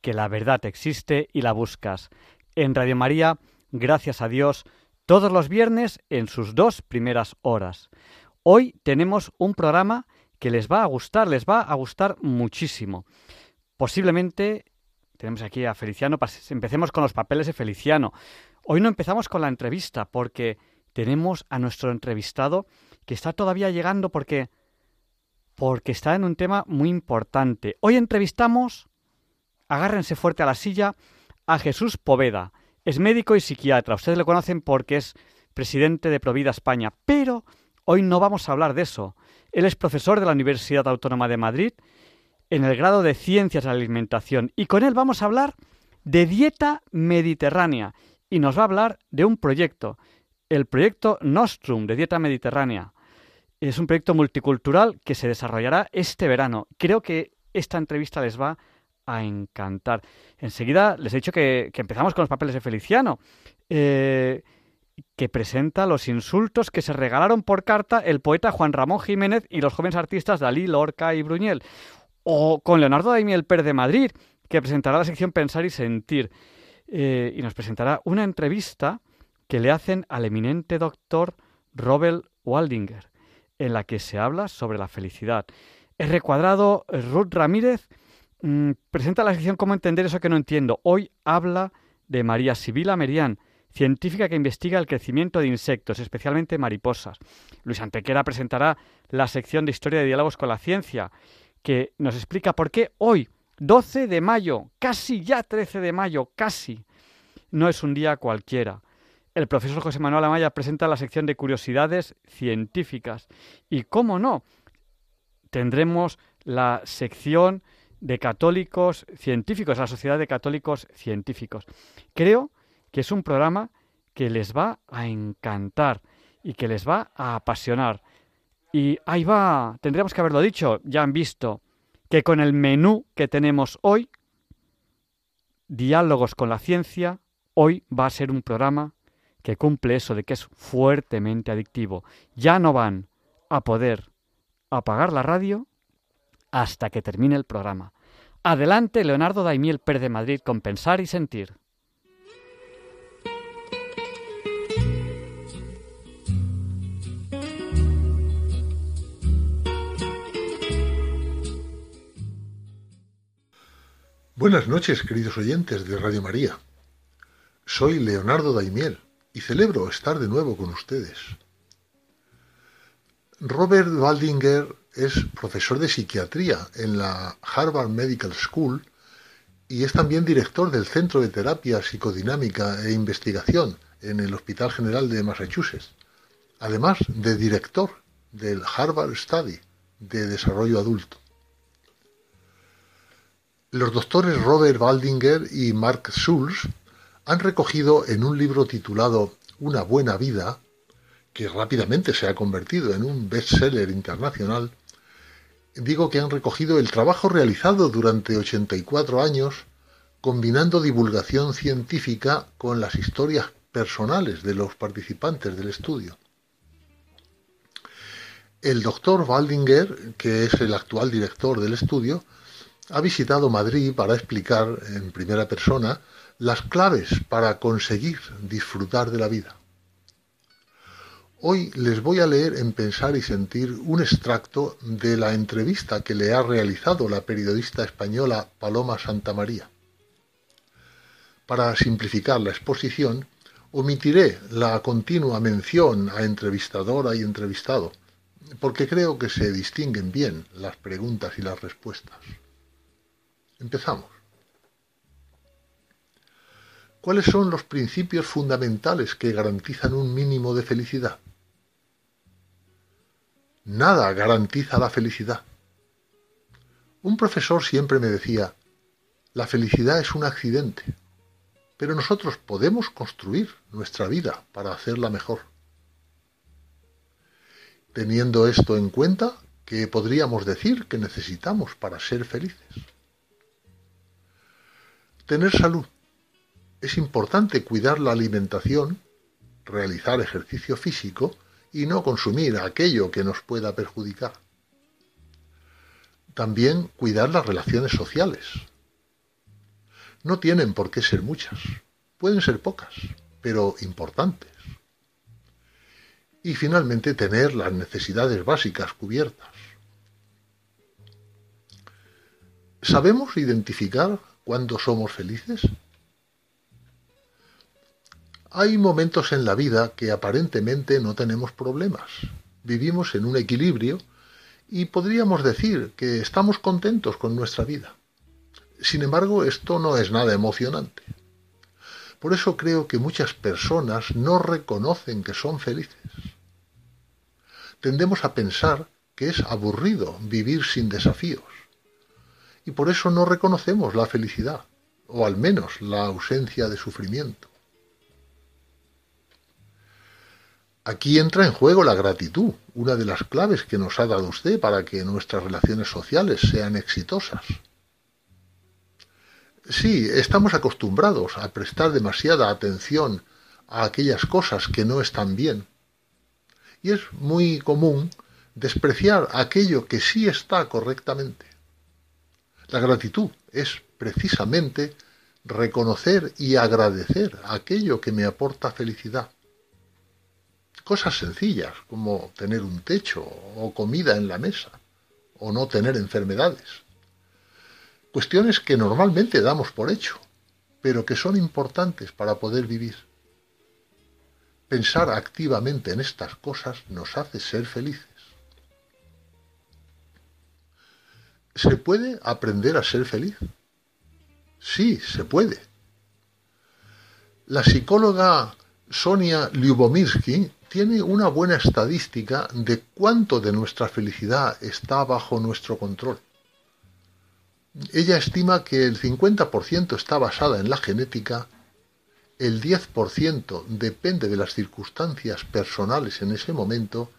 que la verdad existe y la buscas. En Radio María, gracias a Dios, todos los viernes en sus dos primeras horas. Hoy tenemos un programa que les va a gustar, les va a gustar muchísimo. Posiblemente tenemos aquí a Feliciano, empecemos con los papeles de Feliciano. Hoy no empezamos con la entrevista porque tenemos a nuestro entrevistado que está todavía llegando porque porque está en un tema muy importante. Hoy entrevistamos, agárrense fuerte a la silla, a Jesús Poveda. Es médico y psiquiatra. Ustedes le conocen porque es presidente de Provida España. Pero hoy no vamos a hablar de eso. Él es profesor de la Universidad Autónoma de Madrid en el grado de Ciencias de la Alimentación. Y con él vamos a hablar de dieta mediterránea. Y nos va a hablar de un proyecto el proyecto Nostrum de Dieta Mediterránea. Es un proyecto multicultural que se desarrollará este verano. Creo que esta entrevista les va a encantar. Enseguida les he dicho que, empezamos con los papeles de Feliciano, eh, que presenta los insultos que se regalaron por carta el poeta Juan Ramón Jiménez y los jóvenes artistas Dalí, Lorca y Bruñel. O con Leonardo Daimiel Per de Madrid, que presentará la sección Pensar y Sentir. Eh, y nos presentará una entrevista que le hacen al eminente doctor Robert Waldinger, en la que se habla sobre la felicidad. El recuadrado Ruth Ramírez mm, presenta la sección Cómo entender eso que no entiendo. Hoy habla de María Sibila Merián, científica que investiga el crecimiento de insectos, especialmente mariposas. Luis Antequera presentará la sección de Historia de Diálogos con la Ciencia, que nos explica por qué hoy, 12 de mayo, casi ya 13 de mayo, casi, no es un día cualquiera el profesor José Manuel Amaya presenta la sección de curiosidades científicas. Y cómo no, tendremos la sección de católicos científicos, la Sociedad de Católicos Científicos. Creo que es un programa que les va a encantar y que les va a apasionar. Y ahí va, tendríamos que haberlo dicho, ya han visto que con el menú que tenemos hoy, Diálogos con la Ciencia, hoy va a ser un programa que cumple eso de que es fuertemente adictivo. Ya no van a poder apagar la radio hasta que termine el programa. Adelante, Leonardo Daimiel Per de Madrid, con Pensar y Sentir. Buenas noches, queridos oyentes de Radio María. Soy Leonardo Daimiel y celebro estar de nuevo con ustedes. Robert Waldinger es profesor de psiquiatría en la Harvard Medical School y es también director del Centro de Terapia Psicodinámica e Investigación en el Hospital General de Massachusetts, además de director del Harvard Study de Desarrollo Adulto. Los doctores Robert Waldinger y Mark Schulz han recogido en un libro titulado Una buena vida, que rápidamente se ha convertido en un bestseller internacional, digo que han recogido el trabajo realizado durante 84 años combinando divulgación científica con las historias personales de los participantes del estudio. El doctor Waldinger, que es el actual director del estudio, ha visitado Madrid para explicar en primera persona las claves para conseguir disfrutar de la vida. Hoy les voy a leer en Pensar y Sentir un extracto de la entrevista que le ha realizado la periodista española Paloma Santamaría. Para simplificar la exposición, omitiré la continua mención a entrevistadora y entrevistado, porque creo que se distinguen bien las preguntas y las respuestas. Empezamos. ¿Cuáles son los principios fundamentales que garantizan un mínimo de felicidad? Nada garantiza la felicidad. Un profesor siempre me decía, la felicidad es un accidente, pero nosotros podemos construir nuestra vida para hacerla mejor. Teniendo esto en cuenta, ¿qué podríamos decir que necesitamos para ser felices? Tener salud. Es importante cuidar la alimentación, realizar ejercicio físico y no consumir aquello que nos pueda perjudicar. También cuidar las relaciones sociales. No tienen por qué ser muchas, pueden ser pocas, pero importantes. Y finalmente tener las necesidades básicas cubiertas. ¿Sabemos identificar cuándo somos felices? Hay momentos en la vida que aparentemente no tenemos problemas. Vivimos en un equilibrio y podríamos decir que estamos contentos con nuestra vida. Sin embargo, esto no es nada emocionante. Por eso creo que muchas personas no reconocen que son felices. Tendemos a pensar que es aburrido vivir sin desafíos. Y por eso no reconocemos la felicidad, o al menos la ausencia de sufrimiento. Aquí entra en juego la gratitud, una de las claves que nos ha dado usted para que nuestras relaciones sociales sean exitosas. Sí, estamos acostumbrados a prestar demasiada atención a aquellas cosas que no están bien. Y es muy común despreciar aquello que sí está correctamente. La gratitud es precisamente reconocer y agradecer aquello que me aporta felicidad Cosas sencillas como tener un techo o comida en la mesa o no tener enfermedades. Cuestiones que normalmente damos por hecho, pero que son importantes para poder vivir. Pensar activamente en estas cosas nos hace ser felices. ¿Se puede aprender a ser feliz? Sí, se puede. La psicóloga Sonia Lyubomirsky tiene una buena estadística de cuánto de nuestra felicidad está bajo nuestro control. Ella estima que el 50% está basada en la genética, el 10% depende de las circunstancias personales en ese momento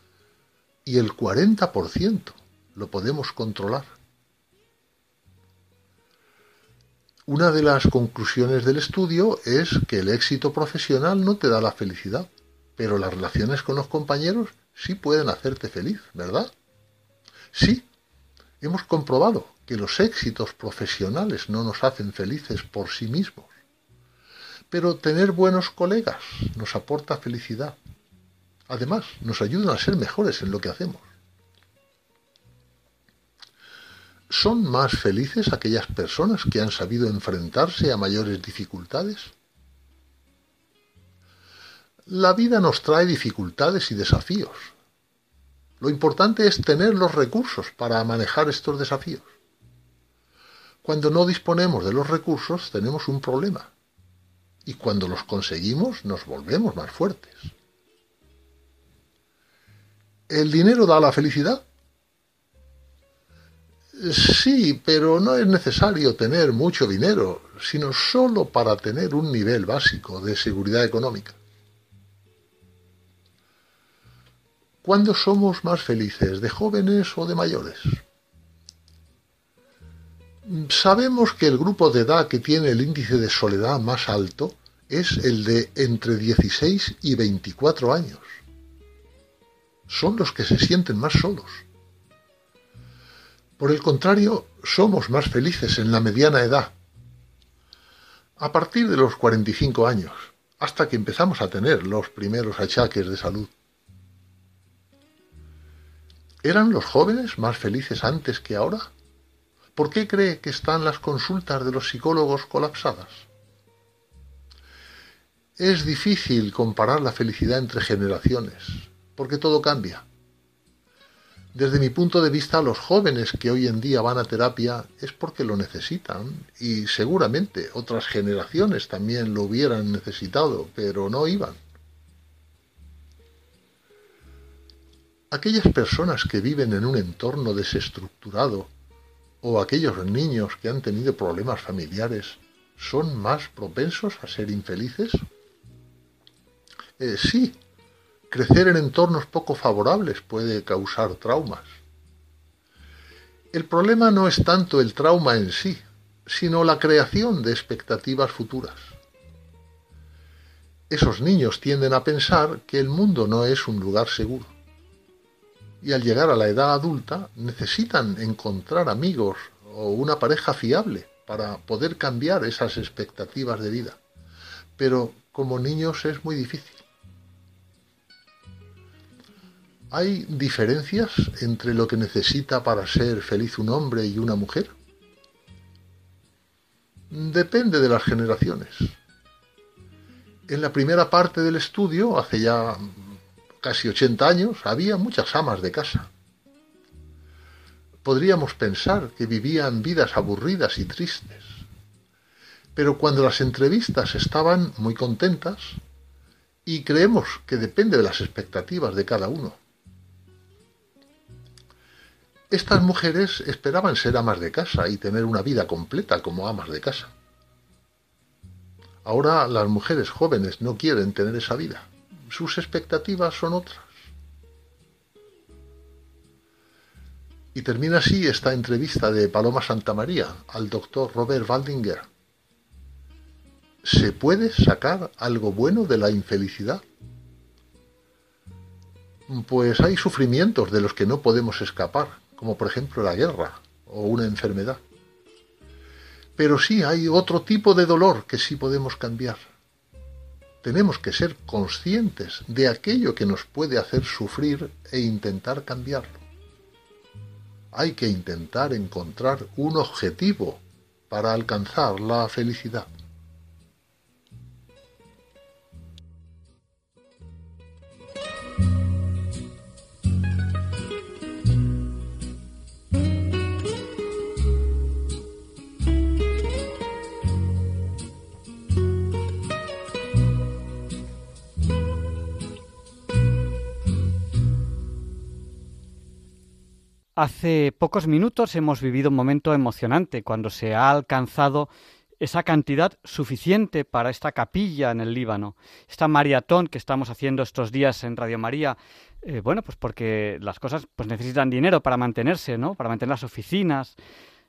y el 40% lo podemos controlar. Una de las conclusiones del estudio es que el éxito profesional no te da la felicidad, pero las relaciones con los compañeros sí pueden hacerte feliz, ¿verdad? Sí, hemos comprobado que los éxitos profesionales no nos hacen felices por sí mismos. Pero tener buenos colegas nos aporta felicidad. Además, nos ayudan a ser mejores en lo que hacemos. ¿Son más felices aquellas personas que han sabido enfrentarse a mayores dificultades? La vida nos trae dificultades y desafíos. Lo importante es tener los recursos para manejar estos desafíos. Cuando no disponemos de los recursos tenemos un problema. Y cuando los conseguimos nos volvemos más fuertes. ¿El dinero da la felicidad? Sí, pero no es necesario tener mucho dinero, sino solo para tener un nivel básico de seguridad económica. ¿Cuándo somos más felices, de jóvenes o de mayores? Sabemos que el grupo de edad que tiene el índice de soledad más alto es el de entre 16 y 24 años. Son los que se sienten más solos. Por el contrario, somos más felices en la mediana edad. A partir de los 45 años, hasta que empezamos a tener los primeros achaques de salud. ¿Eran los jóvenes más felices antes que ahora? ¿Por qué cree que están las consultas de los psicólogos colapsadas? Es difícil comparar la felicidad entre generaciones, porque todo cambia. Desde mi punto de vista, los jóvenes que hoy en día van a terapia es porque lo necesitan y seguramente otras generaciones también lo hubieran necesitado, pero no iban. Aquellas personas que viven en un entorno desestructurado o aquellos niños que han tenido problemas familiares son más propensos a ser infelices? Eh, sí, crecer en entornos poco favorables puede causar traumas. El problema no es tanto el trauma en sí, sino la creación de expectativas futuras. Esos niños tienden a pensar que el mundo no es un lugar seguro. Y al llegar a la edad adulta necesitan encontrar amigos o una pareja fiable para poder cambiar esas expectativas de vida. Pero como niños es muy difícil. ¿Hay diferencias entre lo que necesita para ser feliz un hombre y una mujer? Depende de las generaciones. En la primera parte del estudio, hace ya casi 80 años, había muchas amas de casa. Podríamos pensar que vivían vidas aburridas y tristes. Pero cuando las entrevistas estaban muy contentas, y creemos que depende de las expectativas de cada uno, estas mujeres esperaban ser amas de casa y tener una vida completa como amas de casa. Ahora las mujeres jóvenes no quieren tener esa vida. Sus expectativas son otras. Y termina así esta entrevista de Paloma Santamaría al doctor Robert Waldinger. ¿Se puede sacar algo bueno de la infelicidad? Pues hay sufrimientos de los que no podemos escapar, como por ejemplo la guerra o una enfermedad. Pero sí hay otro tipo de dolor que sí podemos cambiar. Tenemos que ser conscientes de aquello que nos puede hacer sufrir e intentar cambiarlo. Hay que intentar encontrar un objetivo para alcanzar la felicidad. Hace pocos minutos hemos vivido un momento emocionante cuando se ha alcanzado esa cantidad suficiente para esta capilla en el Líbano. Esta maratón que estamos haciendo estos días en Radio María, eh, bueno, pues porque las cosas pues necesitan dinero para mantenerse, ¿no? Para mantener las oficinas,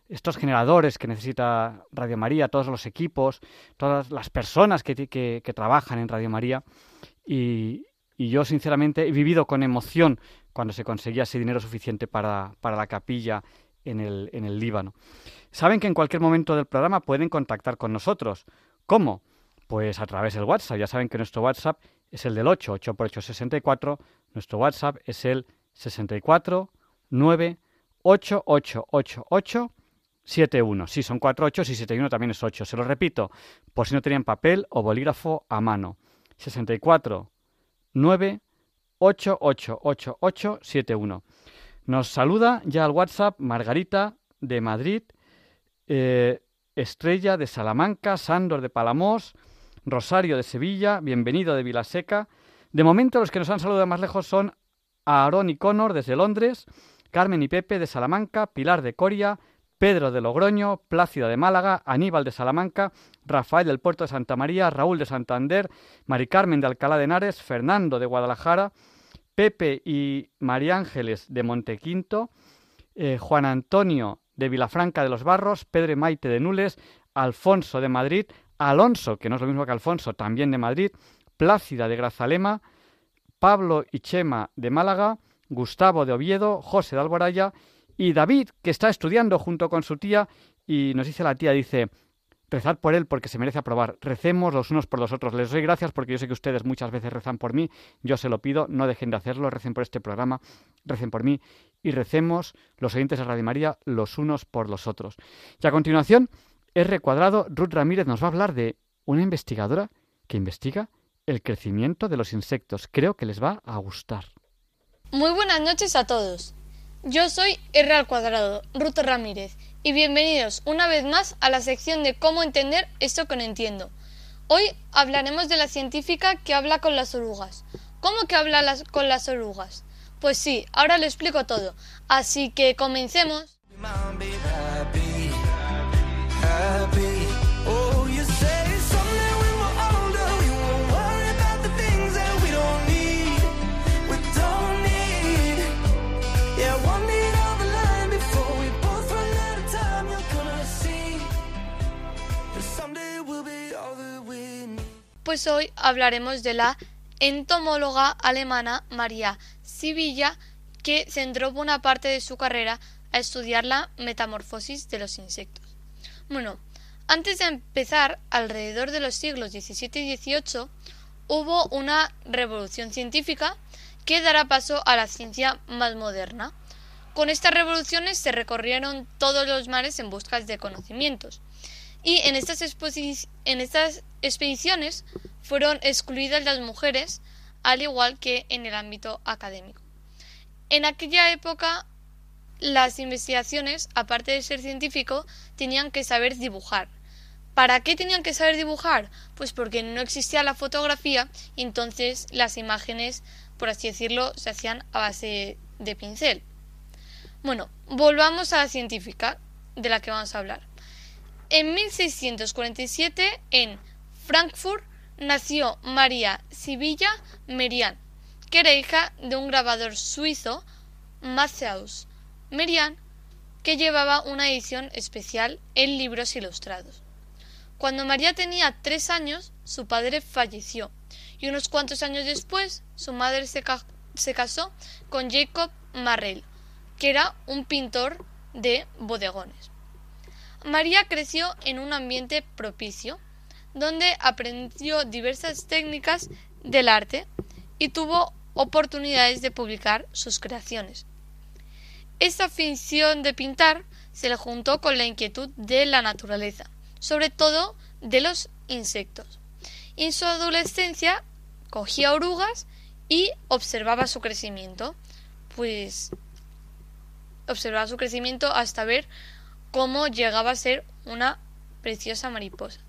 estos generadores que necesita Radio María, todos los equipos, todas las personas que, que, trabajan en Radio María. Y yo sinceramente he vivido con emoción cuando se conseguía ese dinero suficiente para, la capilla en el, en el Líbano. Saben que en cualquier momento del programa pueden contactar con nosotros. ¿Cómo? Pues a través del WhatsApp. Ya saben que nuestro WhatsApp es el del 8, 8 por 8, 64. Nuestro WhatsApp es el 64 9 8 8 8 8 71. Sí, son 4 8 y 71 también es 8. Se lo repito, por si no tenían papel o bolígrafo a mano. 64 9888871. Nos saluda ya al WhatsApp Margarita de Madrid, eh, Estrella de Salamanca, Sándor de Palamos, Rosario de Sevilla, bienvenido de Vilaseca. De momento los que nos han saludado más lejos son Aarón y Connor desde Londres, Carmen y Pepe de Salamanca, Pilar de Coria, Pedro de Logroño, Plácida de Málaga, Aníbal de Salamanca, Rafael del Puerto de Santa María, Raúl de Santander, Mari Carmen de Alcalá de Henares, Fernando de Guadalajara, Pepe y María Ángeles de Montequinto, eh, Juan Antonio de Vilafranca de los Barros, Pedro Maite de Nules, Alfonso de Madrid, Alonso, que no es lo mismo que Alfonso, también de Madrid, Plácida de Grazalema, Pablo y Chema de Málaga, Gustavo de Oviedo, José de Alboraya y David, que está estudiando junto con su tía, y nos dice la tía, dice, rezad por él porque se merece aprobar. Recemos los unos por los otros. Les doy gracias porque yo sé que ustedes muchas veces rezan por mí. Yo se lo pido, no dejen de hacerlo. Recen por este programa, recen por mí y recemos los oyentes de Radio María los unos por los otros. Y a continuación, R cuadrado, Ruth Ramírez nos va a hablar de una investigadora que investiga el crecimiento de los insectos. Creo que les va a gustar. Muy buenas noches a todos. Yo soy R al cuadrado, Ruth Ramírez, y bienvenidos una vez más a la sección de cómo entender esto que no entiendo. Hoy hablaremos de la científica que habla con las orugas. ¿Cómo que habla con las orugas? Pues sí, ahora lo explico todo. Así que comencemos. Pues hoy hablaremos de la entomóloga alemana María Sibilla, que centró buena parte de su carrera a estudiar la metamorfosis de los insectos. Bueno, antes de empezar, alrededor de los siglos XVII y XVIII, hubo una revolución científica que dará paso a la ciencia más moderna. Con estas revoluciones se recorrieron todos los mares en busca de conocimientos. Y en estas, en estas expediciones fueron excluidas las mujeres, al igual que en el ámbito académico. En aquella época, las investigaciones, aparte de ser científico, tenían que saber dibujar. ¿Para qué tenían que saber dibujar? Pues porque no existía la fotografía y entonces las imágenes, por así decirlo, se hacían a base de pincel. Bueno, volvamos a la científica de la que vamos a hablar. En 1647, en Frankfurt, nació María Sibilla Merian, que era hija de un grabador suizo, Matthäus Merian, que llevaba una edición especial en libros ilustrados. Cuando María tenía tres años, su padre falleció, y unos cuantos años después, su madre se, se casó con Jacob Marrel, que era un pintor de bodegones. María creció en un ambiente propicio, donde aprendió diversas técnicas del arte y tuvo oportunidades de publicar sus creaciones. Esta afición de pintar se le juntó con la inquietud de la naturaleza, sobre todo de los insectos. En su adolescencia cogía orugas y observaba su crecimiento, pues observaba su crecimiento hasta ver cómo llegaba a ser una preciosa mariposa.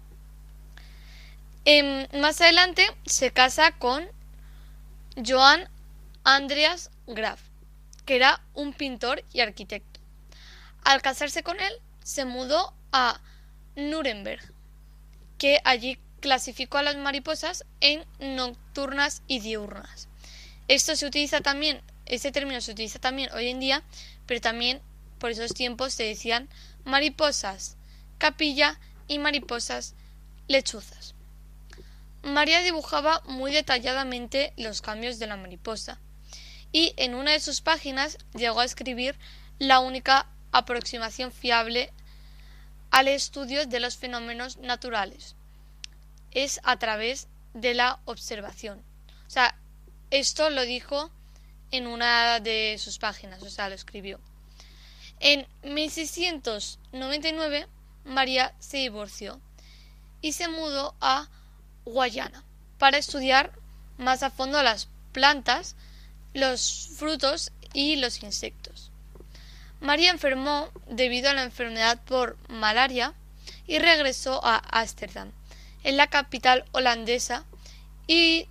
Em, más adelante se casa con Johann Andreas Graf, que era un pintor y arquitecto. Al casarse con él, se mudó a Nuremberg, que allí clasificó a las mariposas en nocturnas y diurnas. Esto se utiliza también, este término se utiliza también hoy en día, pero también por esos tiempos se decían mariposas, capilla y mariposas lechuzas. María dibujaba muy detalladamente los cambios de la mariposa y en una de sus páginas llegó a escribir la única aproximación fiable al estudio de los fenómenos naturales. Es a través de la observación. O sea, esto lo dijo en una de sus páginas, o sea, lo escribió. En 1699 María se divorció y se mudó a Guayana para estudiar más a fondo las plantas, los frutos y los insectos. María enfermó debido a la enfermedad por malaria y regresó a Ámsterdam, en la capital holandesa, y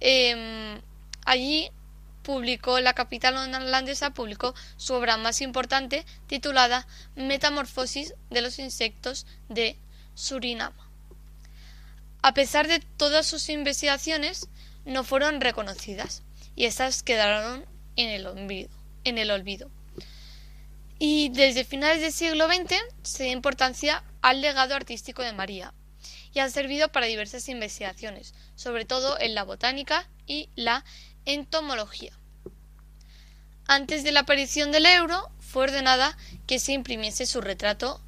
em, allí publicó, la capital holandesa publicó su obra más importante titulada Metamorfosis de los insectos de Surinam. A pesar de todas sus investigaciones, no fueron reconocidas y estas quedaron en el olvido. En el olvido. Y desde finales del siglo XX se da importancia al legado artístico de María y ha servido para diversas investigaciones, sobre todo en la botánica y la entomología. Antes de la aparición del euro, fue ordenada que se imprimiese su retrato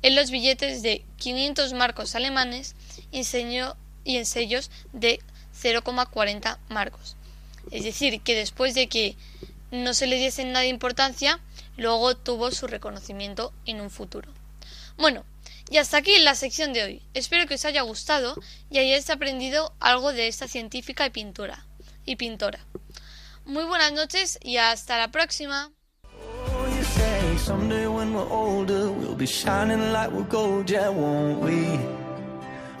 en los billetes de 500 marcos alemanes y en sellos de 0,40 marcos. Es decir, que después de que no se le diese nada de importancia, luego tuvo su reconocimiento en un futuro. Bueno, Y hasta aquí la sección de hoy. Espero que os haya gustado y hayáis aprendido algo de esta científica y pintura y pintora. Muy buenas noches y hasta la próxima.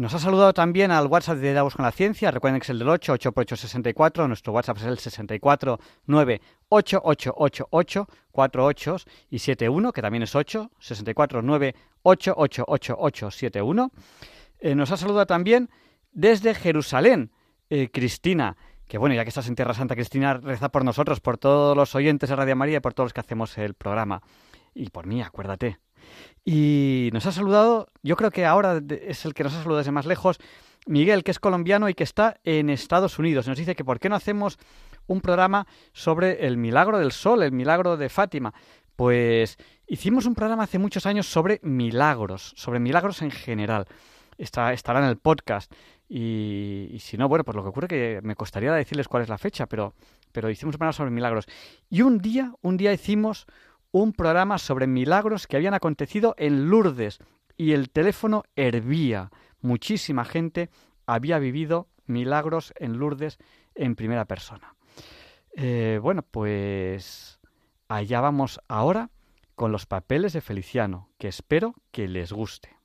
Nos ha saludado también al WhatsApp de Davos con la Ciencia. Recuerden que es el del 8, 8 por 8, 64. Nuestro WhatsApp es el 64 9 8 8 8 8 4 8 y 7 1, que también es 8, 64 9 8 8 8 8 7 1. Eh, nos ha saludado también desde Jerusalén, eh, Cristina. Que bueno, ya que estás en Tierra Santa, Cristina, reza por nosotros, por todos los oyentes de Radio María y por todos los que hacemos el programa. Y por mí, acuérdate. Y nos ha saludado, yo creo que ahora es el que nos ha saludado desde más lejos, Miguel, que es colombiano y que está en Estados Unidos. Nos dice que por qué no hacemos un programa sobre el milagro del sol, el milagro de Fátima. Pues hicimos un programa hace muchos años sobre milagros, sobre milagros en general. Está, estará en el podcast. Y, si no, bueno, pues lo que ocurre que me costaría decirles cuál es la fecha, pero, pero hicimos un programa sobre milagros. Y un día, un día hicimos un programa sobre milagros que habían acontecido en Lourdes y el teléfono hervía. Muchísima gente había vivido milagros en Lourdes en primera persona. Eh, bueno, pues allá vamos ahora con los papeles de Feliciano, que espero que les guste.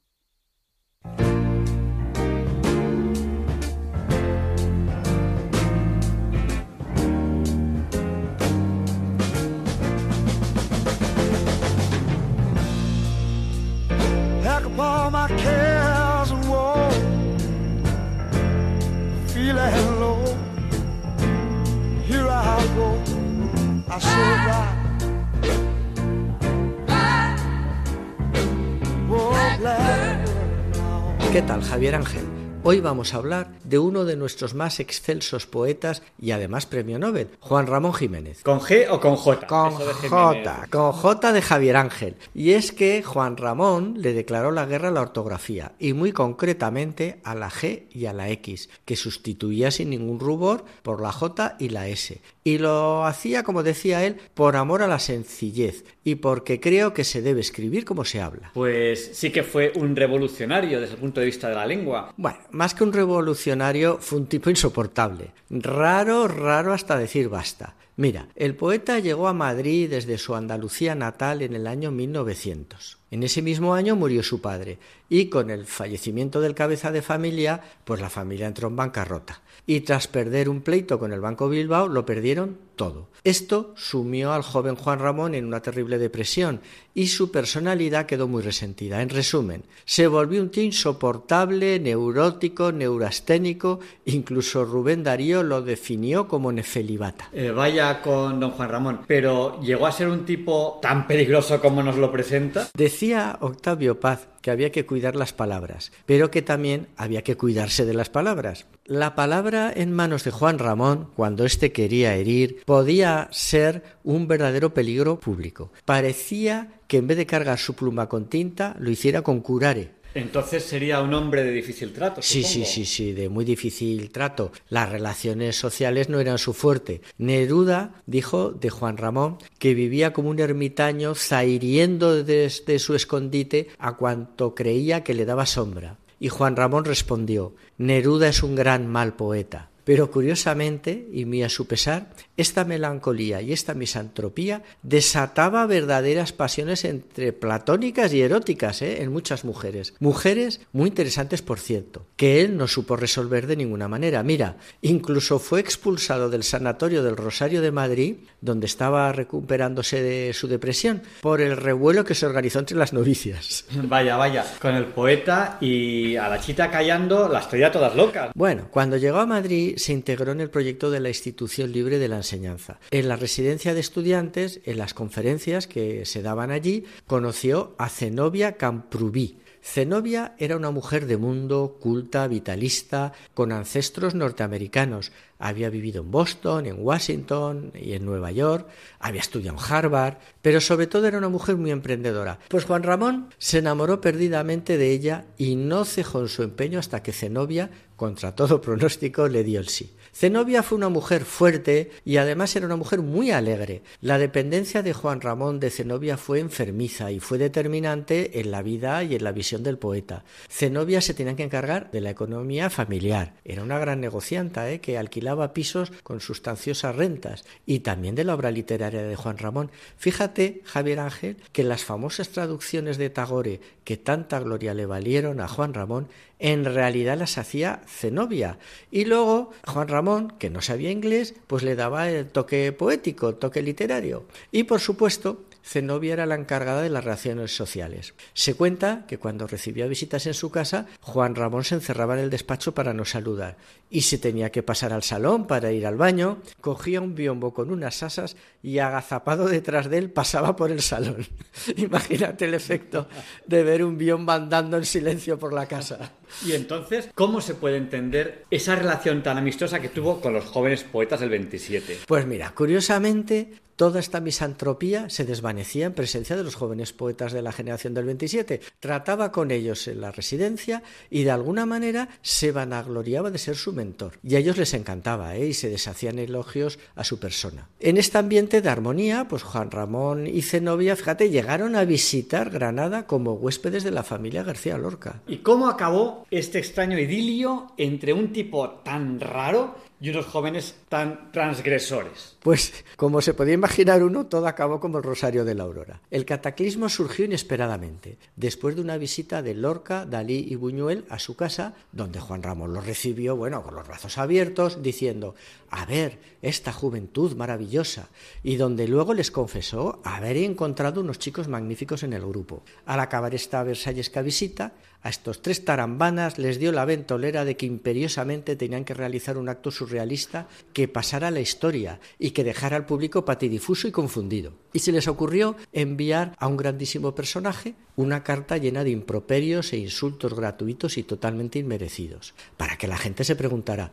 ¿Qué tal, Javier Ángel? Hoy vamos a hablar de uno de nuestros más excelsos poetas y además premio Nobel, Juan Ramón Jiménez. ¿Con G o con J? Con J, con J de Javier Ángel. Y es que Juan Ramón le declaró la guerra a la ortografía y muy concretamente a la G y a la X, que sustituía sin ningún rubor por la J y la S. Y lo hacía, como decía él, por amor a la sencillez y porque creo que se debe escribir como se habla. Pues sí que fue un revolucionario desde el punto de vista de la lengua. Bueno, más que un revolucionario, fue un tipo insoportable. Raro, raro hasta decir basta. Mira, el poeta llegó a Madrid desde su Andalucía natal en el año 1900. En ese mismo año murió su padre y con el fallecimiento del cabeza de familia, pues la familia entró en bancarrota. Y tras perder un pleito con el Banco Bilbao, lo perdieron todo. Esto sumió al joven Juan Ramón en una terrible depresión y su personalidad quedó muy resentida. En resumen, se volvió un tío insoportable, neurótico, neurasténico, incluso Rubén Darío lo definió como nefelibata. Eh, vaya con don Juan Ramón, pero ¿llegó a ser un tipo tan peligroso como nos lo presenta? Decía Octavio Paz que había que cuidar las palabras, pero que también había que cuidarse de las palabras. La palabra en manos de Juan Ramón, cuando éste quería herir, podía ser un verdadero peligro público. Parecía que en vez de cargar su pluma con tinta, lo hiciera con curare, entonces sería un hombre de difícil trato. Sí, sí, sí, sí, de muy difícil trato. Las relaciones sociales no eran su fuerte. Neruda dijo de Juan Ramón que vivía como un ermitaño zairiendo desde su escondite a cuanto creía que le daba sombra. Y Juan Ramón respondió Neruda es un gran mal poeta. Pero curiosamente, y muy a su pesar, esta melancolía y esta misantropía desataba verdaderas pasiones entre platónicas y eróticas ¿eh? en muchas mujeres. Mujeres muy interesantes, por cierto, que él no supo resolver de ninguna manera. Mira, incluso fue expulsado del sanatorio del Rosario de Madrid, donde estaba recuperándose de su depresión, por el revuelo que se organizó entre las novicias. Vaya, vaya, con el poeta y a la chita callando las traía todas locas. Bueno, cuando llegó a Madrid se integró en el proyecto de la Institución Libre de la Enseñanza. En la residencia de estudiantes, en las conferencias que se daban allí, conoció a Zenobia Camprubí, Zenobia era una mujer de mundo, culta, vitalista, con ancestros norteamericanos. había vivido en Boston, en Washington y en Nueva York, había estudiado en Harvard, pero sobre todo era una mujer muy emprendedora. Pues Juan Ramón se enamoró perdidamente de ella y no cejó en su empeño hasta que Zenobia, contra todo pronóstico, le dio el sí. Zenobia fue una mujer fuerte y además era una mujer muy alegre. La dependencia de Juan Ramón de Zenobia fue enfermiza y fue determinante en la vida y en la visión del poeta. Zenobia se tenía que encargar de la economía familiar. Era una gran negocianta ¿eh? que alquilaba pisos con sustanciosas rentas y también de la obra literaria de Juan Ramón. Fíjate, Javier Ángel, que las famosas traducciones de Tagore que tanta gloria le valieron a Juan Ramón en realidad las hacía Zenobia. Y luego Juan Ramón, que no sabía inglés, pues le daba el toque poético, el toque literario. Y por supuesto, Zenobia era la encargada de las relaciones sociales. Se cuenta que cuando recibía visitas en su casa, Juan Ramón se encerraba en el despacho para no saludar y si tenía que pasar al salón para ir al baño, cogía un biombo con unas asas y agazapado detrás de él pasaba por el salón. Imagínate el efecto de ver un biombo andando en silencio por la casa. Y entonces, ¿cómo se puede entender esa relación tan amistosa que tuvo con los jóvenes poetas del 27? Pues mira, curiosamente, toda esta misantropía se desvanecía en presencia de los jóvenes poetas de la generación del 27. Trataba con ellos en la residencia y de alguna manera se vanagloriaba de ser su mentor. Y a ellos les encantaba ¿eh? y se deshacían elogios a su persona. En este ambiente de armonía, pues Juan Ramón y Zenobia, fíjate, llegaron a visitar Granada como huéspedes de la familia García Lorca. ¿Y cómo acabó este extraño idilio entre un tipo tan raro y unos jóvenes tan transgresores. Pues, como se podía imaginar uno, todo acabó como el Rosario de la Aurora. El cataclismo surgió inesperadamente, después de una visita de Lorca, Dalí y Buñuel a su casa, donde Juan Ramón los recibió, bueno, con los brazos abiertos, diciendo, a ver, esta juventud maravillosa, y donde luego les confesó haber encontrado unos chicos magníficos en el grupo. Al acabar esta versallesca visita, a estos tres tarambanas les dio la ventolera de que imperiosamente tenían que realizar un acto surrealista que pasara la historia y que dejara al público patidifuso y confundido. Y se les ocurrió enviar a un grandísimo personaje una carta llena de improperios e insultos gratuitos y totalmente inmerecidos, para que la gente se preguntara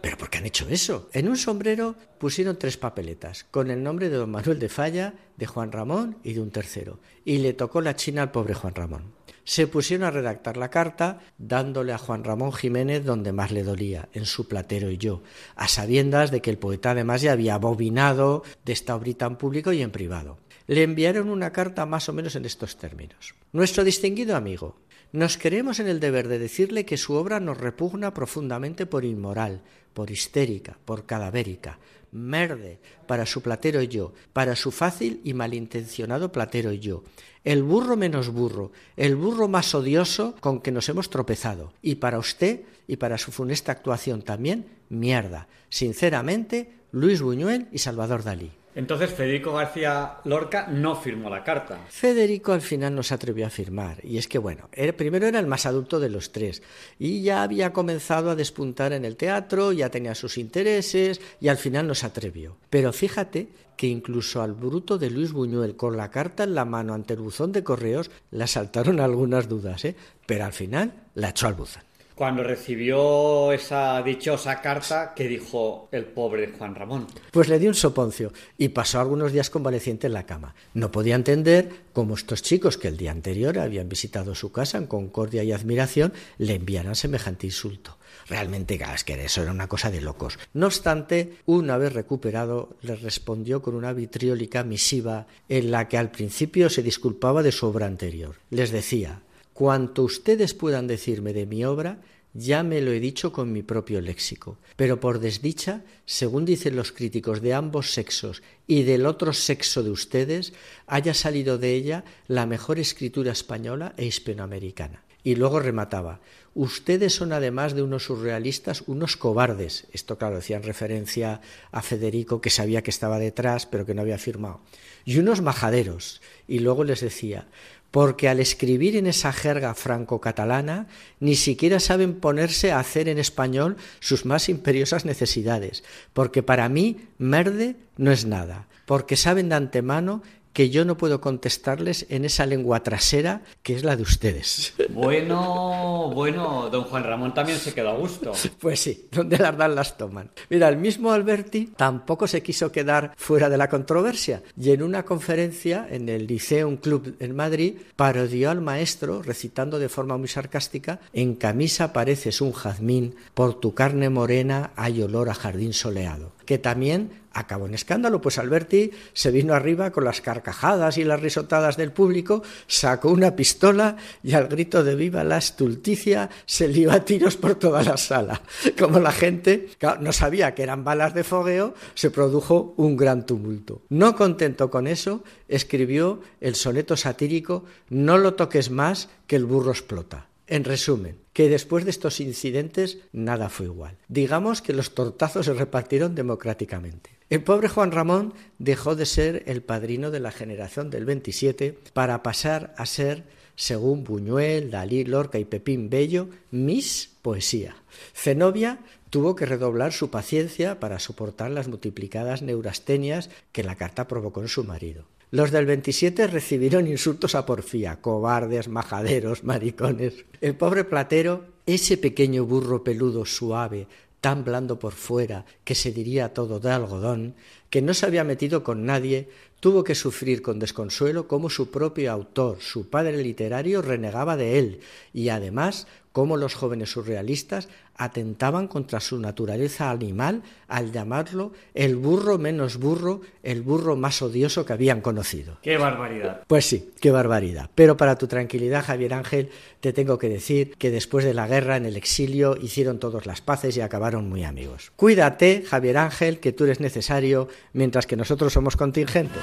¿Pero por qué han hecho eso? En un sombrero pusieron tres papeletas, con el nombre de don Manuel de Falla, de Juan Ramón y de un tercero, y le tocó la china al pobre Juan Ramón se pusieron a redactar la carta dándole a Juan Ramón Jiménez donde más le dolía, en su platero y yo, a sabiendas de que el poeta además ya había abominado de esta obrita en público y en privado. Le enviaron una carta más o menos en estos términos. Nuestro distinguido amigo, nos queremos en el deber de decirle que su obra nos repugna profundamente por inmoral, por histérica, por cadavérica, merde para su platero yo, para su fácil y malintencionado platero yo, el burro menos burro, el burro más odioso con que nos hemos tropezado, y para usted y para su funesta actuación también, mierda. Sinceramente, Luis Buñuel y Salvador Dalí. Entonces Federico García Lorca no firmó la carta. Federico al final no se atrevió a firmar. Y es que, bueno, primero era el más adulto de los tres. Y ya había comenzado a despuntar en el teatro, ya tenía sus intereses, y al final no se atrevió. Pero fíjate que incluso al bruto de Luis Buñuel con la carta en la mano ante el buzón de correos le saltaron algunas dudas, ¿eh? pero al final la echó al buzón cuando recibió esa dichosa carta que dijo el pobre Juan Ramón. Pues le dio un soponcio y pasó algunos días convaleciente en la cama. No podía entender cómo estos chicos que el día anterior habían visitado su casa en concordia y admiración le enviaran semejante insulto. Realmente, que eso era una cosa de locos. No obstante, una vez recuperado, le respondió con una vitriólica misiva en la que al principio se disculpaba de su obra anterior. Les decía Cuanto ustedes puedan decirme de mi obra, ya me lo he dicho con mi propio léxico. Pero por desdicha, según dicen los críticos de ambos sexos y del otro sexo de ustedes, haya salido de ella la mejor escritura española e hispanoamericana. Y luego remataba, ustedes son además de unos surrealistas, unos cobardes. Esto, claro, decía en referencia a Federico, que sabía que estaba detrás, pero que no había firmado. Y unos majaderos. Y luego les decía, porque al escribir en esa jerga franco-catalana ni siquiera saben ponerse a hacer en español sus más imperiosas necesidades, porque para mí merde no es nada, porque saben de antemano que yo no puedo contestarles en esa lengua trasera que es la de ustedes. Bueno, bueno, don Juan Ramón también se quedó a gusto. Pues sí, donde las dan las toman. Mira, el mismo Alberti tampoco se quiso quedar fuera de la controversia y en una conferencia en el Liceum Club en Madrid parodió al maestro recitando de forma muy sarcástica En camisa pareces un jazmín, por tu carne morena hay olor a jardín soleado, que también acabó en escándalo, pues Alberti se vino arriba con las carcajadas y las risotadas del público, sacó una pistola y al grito de viva la estulticia se lió a tiros por toda la sala. Como la gente no sabía que eran balas de fogueo, se produjo un gran tumulto. No contento con eso, escribió el soneto satírico No lo toques más que el burro explota. En resumen, que después de estos incidentes nada fue igual. Digamos que los tortazos se repartieron democráticamente. El pobre Juan Ramón dejó de ser el padrino de la generación del 27 para pasar a ser, según Buñuel, Dalí, Lorca y Pepín Bello, Miss Poesía. Zenobia tuvo que redoblar su paciencia para soportar las multiplicadas neurastenias que la carta provocó en su marido. Los del 27 recibieron insultos a porfía, cobardes, majaderos, maricones. El pobre platero, ese pequeño burro peludo suave, tan blando por fuera que se diría todo de algodón, que no se había metido con nadie, tuvo que sufrir con desconsuelo cómo su propio autor, su padre literario, renegaba de él, y además cómo los jóvenes surrealistas atentaban contra su naturaleza animal al llamarlo el burro menos burro, el burro más odioso que habían conocido. ¡Qué barbaridad! Pues sí, qué barbaridad. Pero para tu tranquilidad, Javier Ángel, te tengo que decir que después de la guerra en el exilio hicieron todos las paces y acabaron muy amigos. Cuídate, Javier Ángel, que tú eres necesario mientras que nosotros somos contingentes.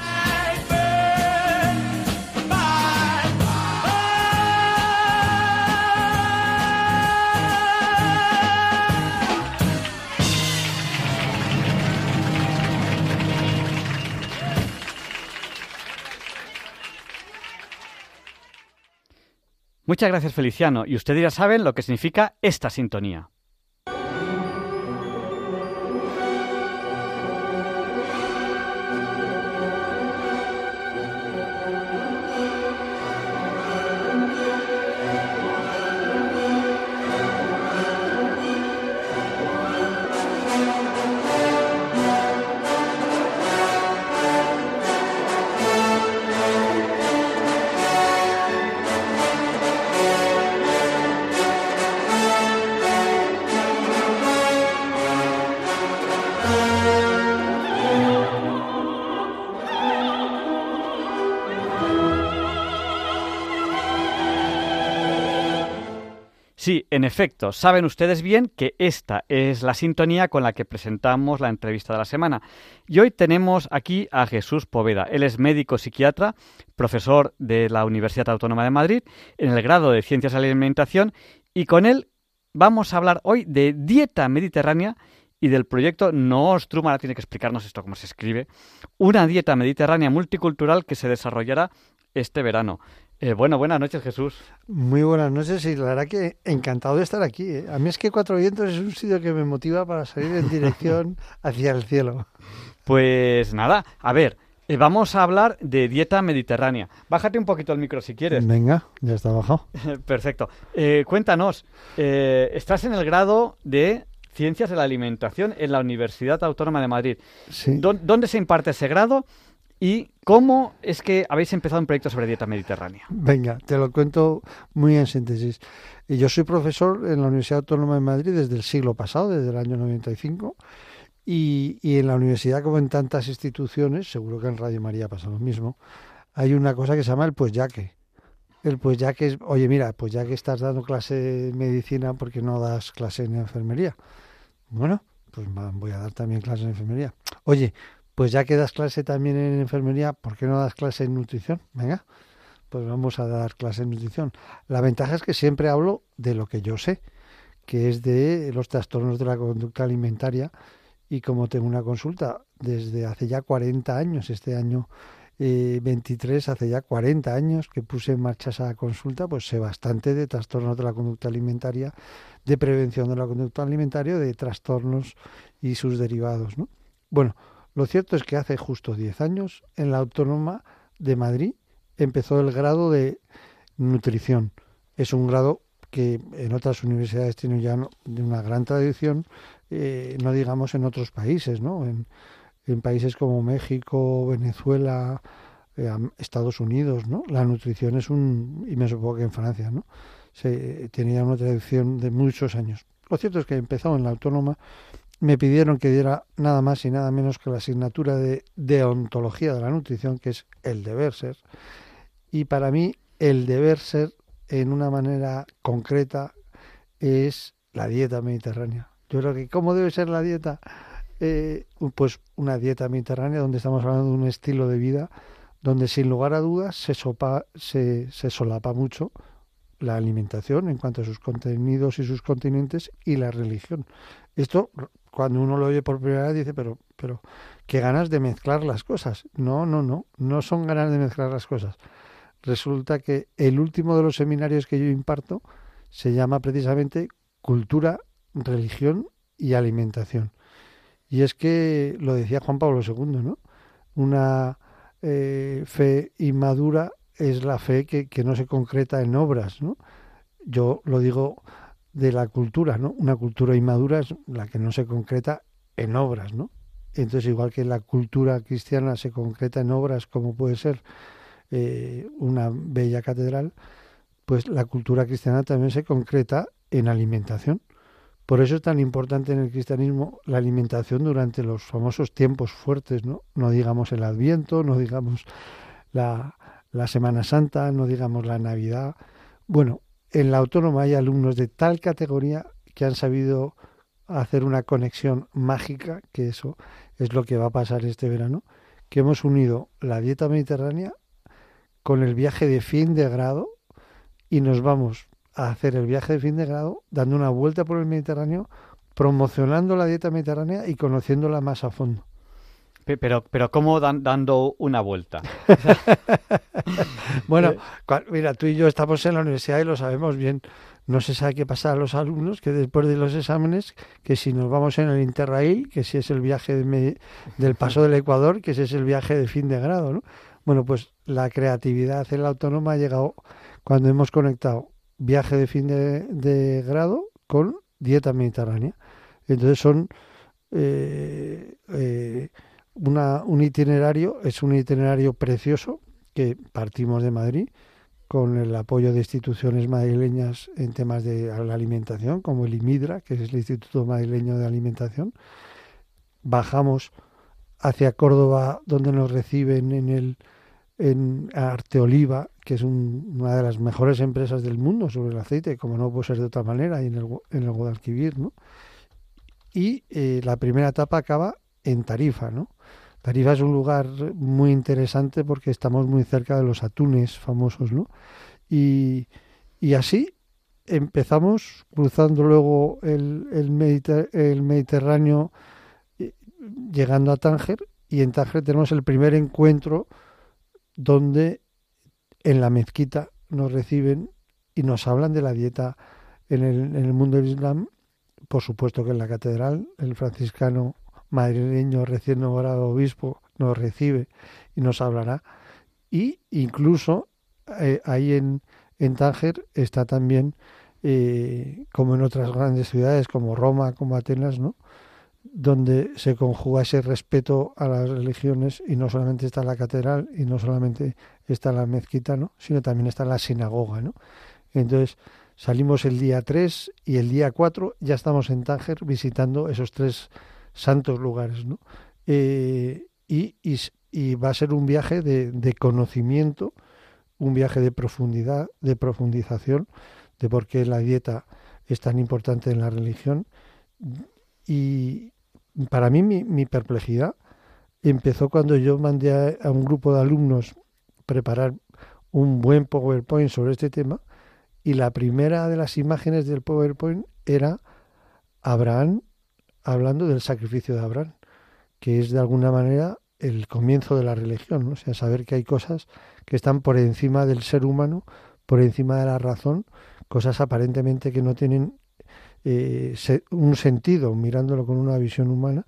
Muchas gracias, Feliciano. Y ustedes ya saben lo que significa esta sintonía. En efecto, saben ustedes bien que esta es la sintonía con la que presentamos la entrevista de la semana. Y hoy tenemos aquí a Jesús Poveda. Él es médico psiquiatra, profesor de la Universidad Autónoma de Madrid en el grado de Ciencias de la Alimentación y con él vamos a hablar hoy de dieta mediterránea y del proyecto Nostrum, ahora tiene que explicarnos esto cómo se escribe, una dieta mediterránea multicultural que se desarrollará este verano. Eh, bueno, buenas noches, Jesús. Muy buenas noches y la verdad que encantado de estar aquí. ¿eh? A mí es que Cuatro Vientos es un sitio que me motiva para salir en dirección hacia el cielo. Pues nada, a ver, eh, vamos a hablar de dieta mediterránea. Bájate un poquito el micro si quieres. Venga, ya está bajado. Perfecto. cuéntanos, estás en el grado de Ciencias de la Alimentación en la Universidad Autónoma de Madrid. Sí. ¿Dónde se imparte ese grado? ¿Y cómo es que habéis empezado un proyecto sobre dieta mediterránea? Venga, te lo cuento muy en síntesis. Yo soy profesor en la Universidad Autónoma de Madrid desde el siglo pasado, desde el año 95, y, y en la universidad, como en tantas instituciones, seguro que en Radio María pasa lo mismo, hay una cosa que se llama el pues ya que. El pues ya que es, oye, mira, pues ya que estás dando clase de medicina, ¿por qué no das clase en enfermería? Bueno, pues voy a dar también clase en enfermería. Oye, pues ya que das clase también en enfermería, ¿por qué no das clase en nutrición? Venga, pues vamos a dar clase en nutrición. La ventaja es que siempre hablo de lo que yo sé, que es de los trastornos de la conducta alimentaria y como tengo una consulta desde hace ya 40 años, este año 23, eh, hace ya 40 años que puse en marcha esa consulta, pues sé bastante de trastornos de la conducta alimentaria, de prevención de la conducta alimentaria, de trastornos y sus derivados, ¿no? Bueno, lo cierto es que hace justo 10 años en la autónoma de Madrid empezó el grado de nutrición. Es un grado que en otras universidades tiene ya una gran tradición, eh, no digamos en otros países, ¿no? En, países como México, Venezuela, eh, Estados Unidos, ¿no? La nutrición es un, y me supongo que en Francia, ¿no? Se, tenía una tradición de muchos años. Lo cierto es que empezó en la autónoma, me pidieron que diera nada más y nada menos que la asignatura de deontología de la nutrición, que es el deber ser. Y para mí el deber ser en una manera concreta es la dieta mediterránea. Yo creo que cómo debe ser la dieta, eh, pues una dieta mediterránea donde estamos hablando de un estilo de vida donde sin lugar a dudas se, sopa, se, se solapa mucho la alimentación en cuanto a sus contenidos y sus continentes y la religión. Esto, cuando uno lo oye por primera vez, dice, pero, pero, qué ganas de mezclar las cosas. No, no, no, no son ganas de mezclar las cosas resulta que el último de los seminarios que yo imparto se llama precisamente Cultura, Religión y Alimentación. Y es que lo decía Juan Pablo II, ¿no? Una eh, fe inmadura es la fe que, que, no se concreta en obras, ¿no? Yo lo digo de la cultura, ¿no? Una cultura inmadura es la que no se concreta en obras, ¿no? Entonces, igual que la cultura cristiana se concreta en obras, como puede ser eh, una bella catedral, pues la cultura cristiana también se concreta en alimentación. Por eso es tan importante en el cristianismo la alimentación durante los famosos tiempos fuertes, ¿no? No digamos el Adviento, no digamos la, la Semana Santa, no digamos la Navidad. Bueno, en la autónoma hay alumnos de tal categoría que han sabido hacer una conexión mágica, que eso es lo que va a pasar este verano, que hemos unido la dieta mediterránea con el viaje de fin de grado y nos vamos a hacer el viaje de fin de grado dando una vuelta por el Mediterráneo, promocionando la dieta mediterránea y conociéndola más a fondo. Pero, pero ¿cómo dan, dando una vuelta? bueno, mira, tú y yo estamos en la universidad y lo sabemos bien. No se sabe qué pasa a los alumnos, que después de los exámenes, que si nos vamos en el Interrail, que si es el viaje del paso del Ecuador, que si es el viaje de fin de grado, ¿no? Bueno, pues la creatividad en la autónoma ha llegado cuando hemos conectado viaje de fin de, grado con dieta mediterránea. Entonces son eh, eh, un itinerario, es un itinerario precioso que partimos de Madrid con el apoyo de instituciones madrileñas en temas de la alimentación, como el IMIDRA, que es el Instituto Madrileño de Alimentación. Bajamos hacia Córdoba, donde nos reciben en el en Arte Oliva, que es una de las mejores empresas del mundo sobre el aceite, como no puede ser de otra manera, y en el, en el Guadalquivir, ¿no? Y eh, la primera etapa acaba en Tarifa, ¿no? Tarifa es un lugar muy interesante porque estamos muy cerca de los atunes famosos, ¿no? Y, así empezamos cruzando luego el Mediterráneo, eh, llegando a Tánger, y en Tánger tenemos el primer encuentro donde en la mezquita nos reciben y nos hablan de la dieta en el, en el mundo del Islam. Por supuesto que en la catedral el franciscano madrileño recién nombrado obispo nos recibe y nos hablará. Y incluso eh, ahí en, en Tánger está también, eh, como en otras grandes ciudades como Roma, como Atenas, ¿no? donde se conjuga ese respeto a las religiones y no solamente está la catedral y no solamente está la mezquita, ¿no? sino también está la sinagoga. ¿no? Entonces salimos el día 3 y el día 4 ya estamos en Tánger visitando esos tres santos lugares. ¿no? Eh, y, y, va a ser un viaje de, de conocimiento, un viaje de profundidad, de profundización, de por qué la dieta es tan importante en la religión. Y, para mí mi, perplejidad empezó cuando yo mandé a, un grupo de alumnos preparar un buen PowerPoint sobre este tema y la primera de las imágenes del PowerPoint era Abraham hablando del sacrificio de Abraham, que es de alguna manera el comienzo de la religión, o sea, saber que hay cosas que están por encima del ser humano, por encima de la razón, cosas aparentemente que no tienen eh, un sentido, mirándolo con una visión humana,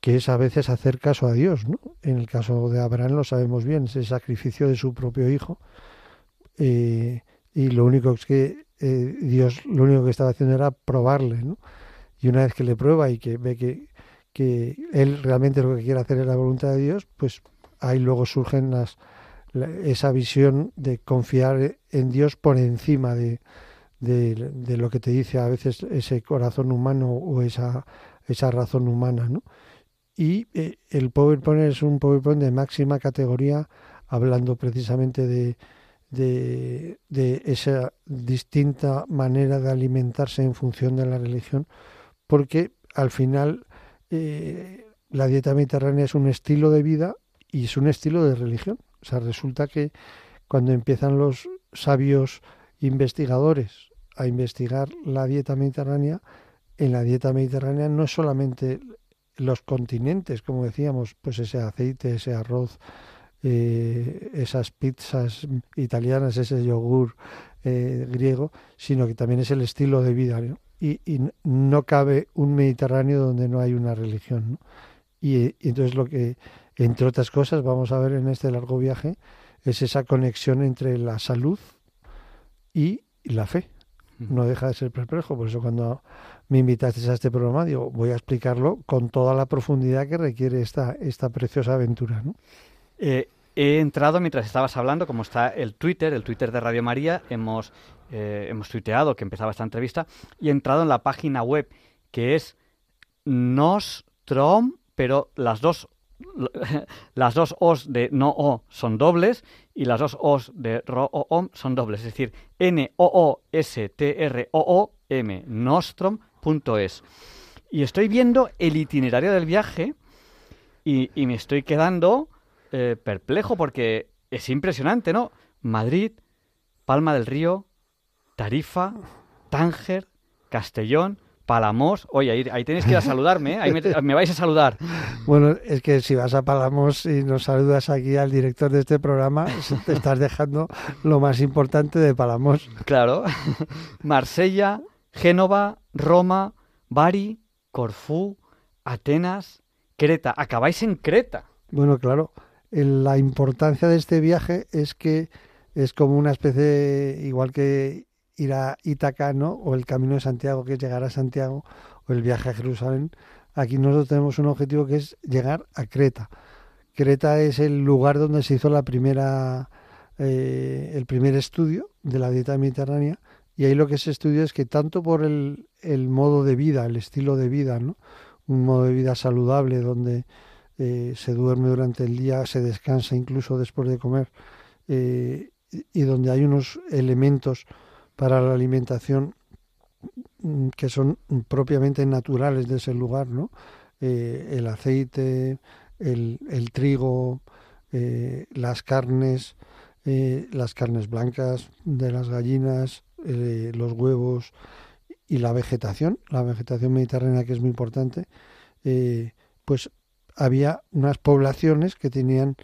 que es a veces hacer caso a Dios. ¿no? En el caso de Abraham lo sabemos bien, es el sacrificio de su propio hijo. Eh, y lo único es que eh, Dios lo único que estaba haciendo era probarle. ¿no? Y una vez que le prueba y que ve que, que él realmente lo que quiere hacer es la voluntad de Dios, pues ahí luego surgen las, esa visión de confiar en Dios por encima de, de, lo que te dice a veces ese corazón humano o esa, esa razón humana, ¿no? Y eh, el PowerPoint es un PowerPoint de máxima categoría, hablando precisamente de, de, de, esa distinta manera de alimentarse en función de la religión, porque al final eh, la dieta mediterránea es un estilo de vida y es un estilo de religión. O sea, resulta que cuando empiezan los sabios investigadores a investigar la dieta mediterránea, en la dieta mediterránea no es solamente los continentes, como decíamos, pues ese aceite, ese arroz, eh, esas pizzas italianas, ese yogur eh, griego, sino que también es el estilo de vida. Y, no cabe un Mediterráneo donde no hay una religión. Y, y, entonces lo que, entre otras cosas, vamos a ver en este largo viaje, es esa conexión entre la salud y la fe. No deja de ser perplejo, por eso cuando me invitaste a este programa, digo, voy a explicarlo con toda la profundidad que requiere esta, esta preciosa aventura. ¿no? Eh, he entrado mientras estabas hablando, como está el Twitter, el Twitter de Radio María, hemos, eh, hemos tuiteado que empezaba esta entrevista, y he entrado en la página web que es Nostrom, pero las dos las dos os de no o son dobles y las dos os de ro o om son dobles, es decir, n o o s t r o o m nostrom es. Y estoy viendo el itinerario del viaje y, me estoy quedando eh, perplejo porque es impresionante, ¿no? Madrid, Palma del Río, Tarifa, Tánger, Castellón, Palamos. Oye, ahí, ahí tenéis que ir a saludarme, ¿eh? ahí me, vais a saludar. Bueno, es que si vas a Palamos y nos saludas aquí al director de este programa, te estás dejando lo más importante de Palamos. Claro. Marsella, Génova, Roma, Bari, Corfú, Atenas, Creta. Acabáis en Creta. Bueno, claro. La importancia de este viaje es que es como una especie, igual que ir a Ítaca, ¿no? O el Camino de Santiago, que es llegar a Santiago, o el viaje a Jerusalén. Aquí nosotros tenemos un objetivo que es llegar a Creta. Creta es el lugar donde se hizo la primera, eh, el primer estudio de la dieta mediterránea y ahí lo que se estudia es que tanto por el, el modo de vida, el estilo de vida, ¿no? un modo de vida saludable donde eh, se duerme durante el día, se descansa incluso después de comer, eh, y donde hay unos elementos para la alimentación mm, que son propiamente naturales de ese lugar, ¿no? Eh, el aceite, el, el trigo, las carnes, las carnes blancas de las gallinas, los huevos y la vegetación, la vegetación mediterránea que es muy importante, pues había unas poblaciones que tenían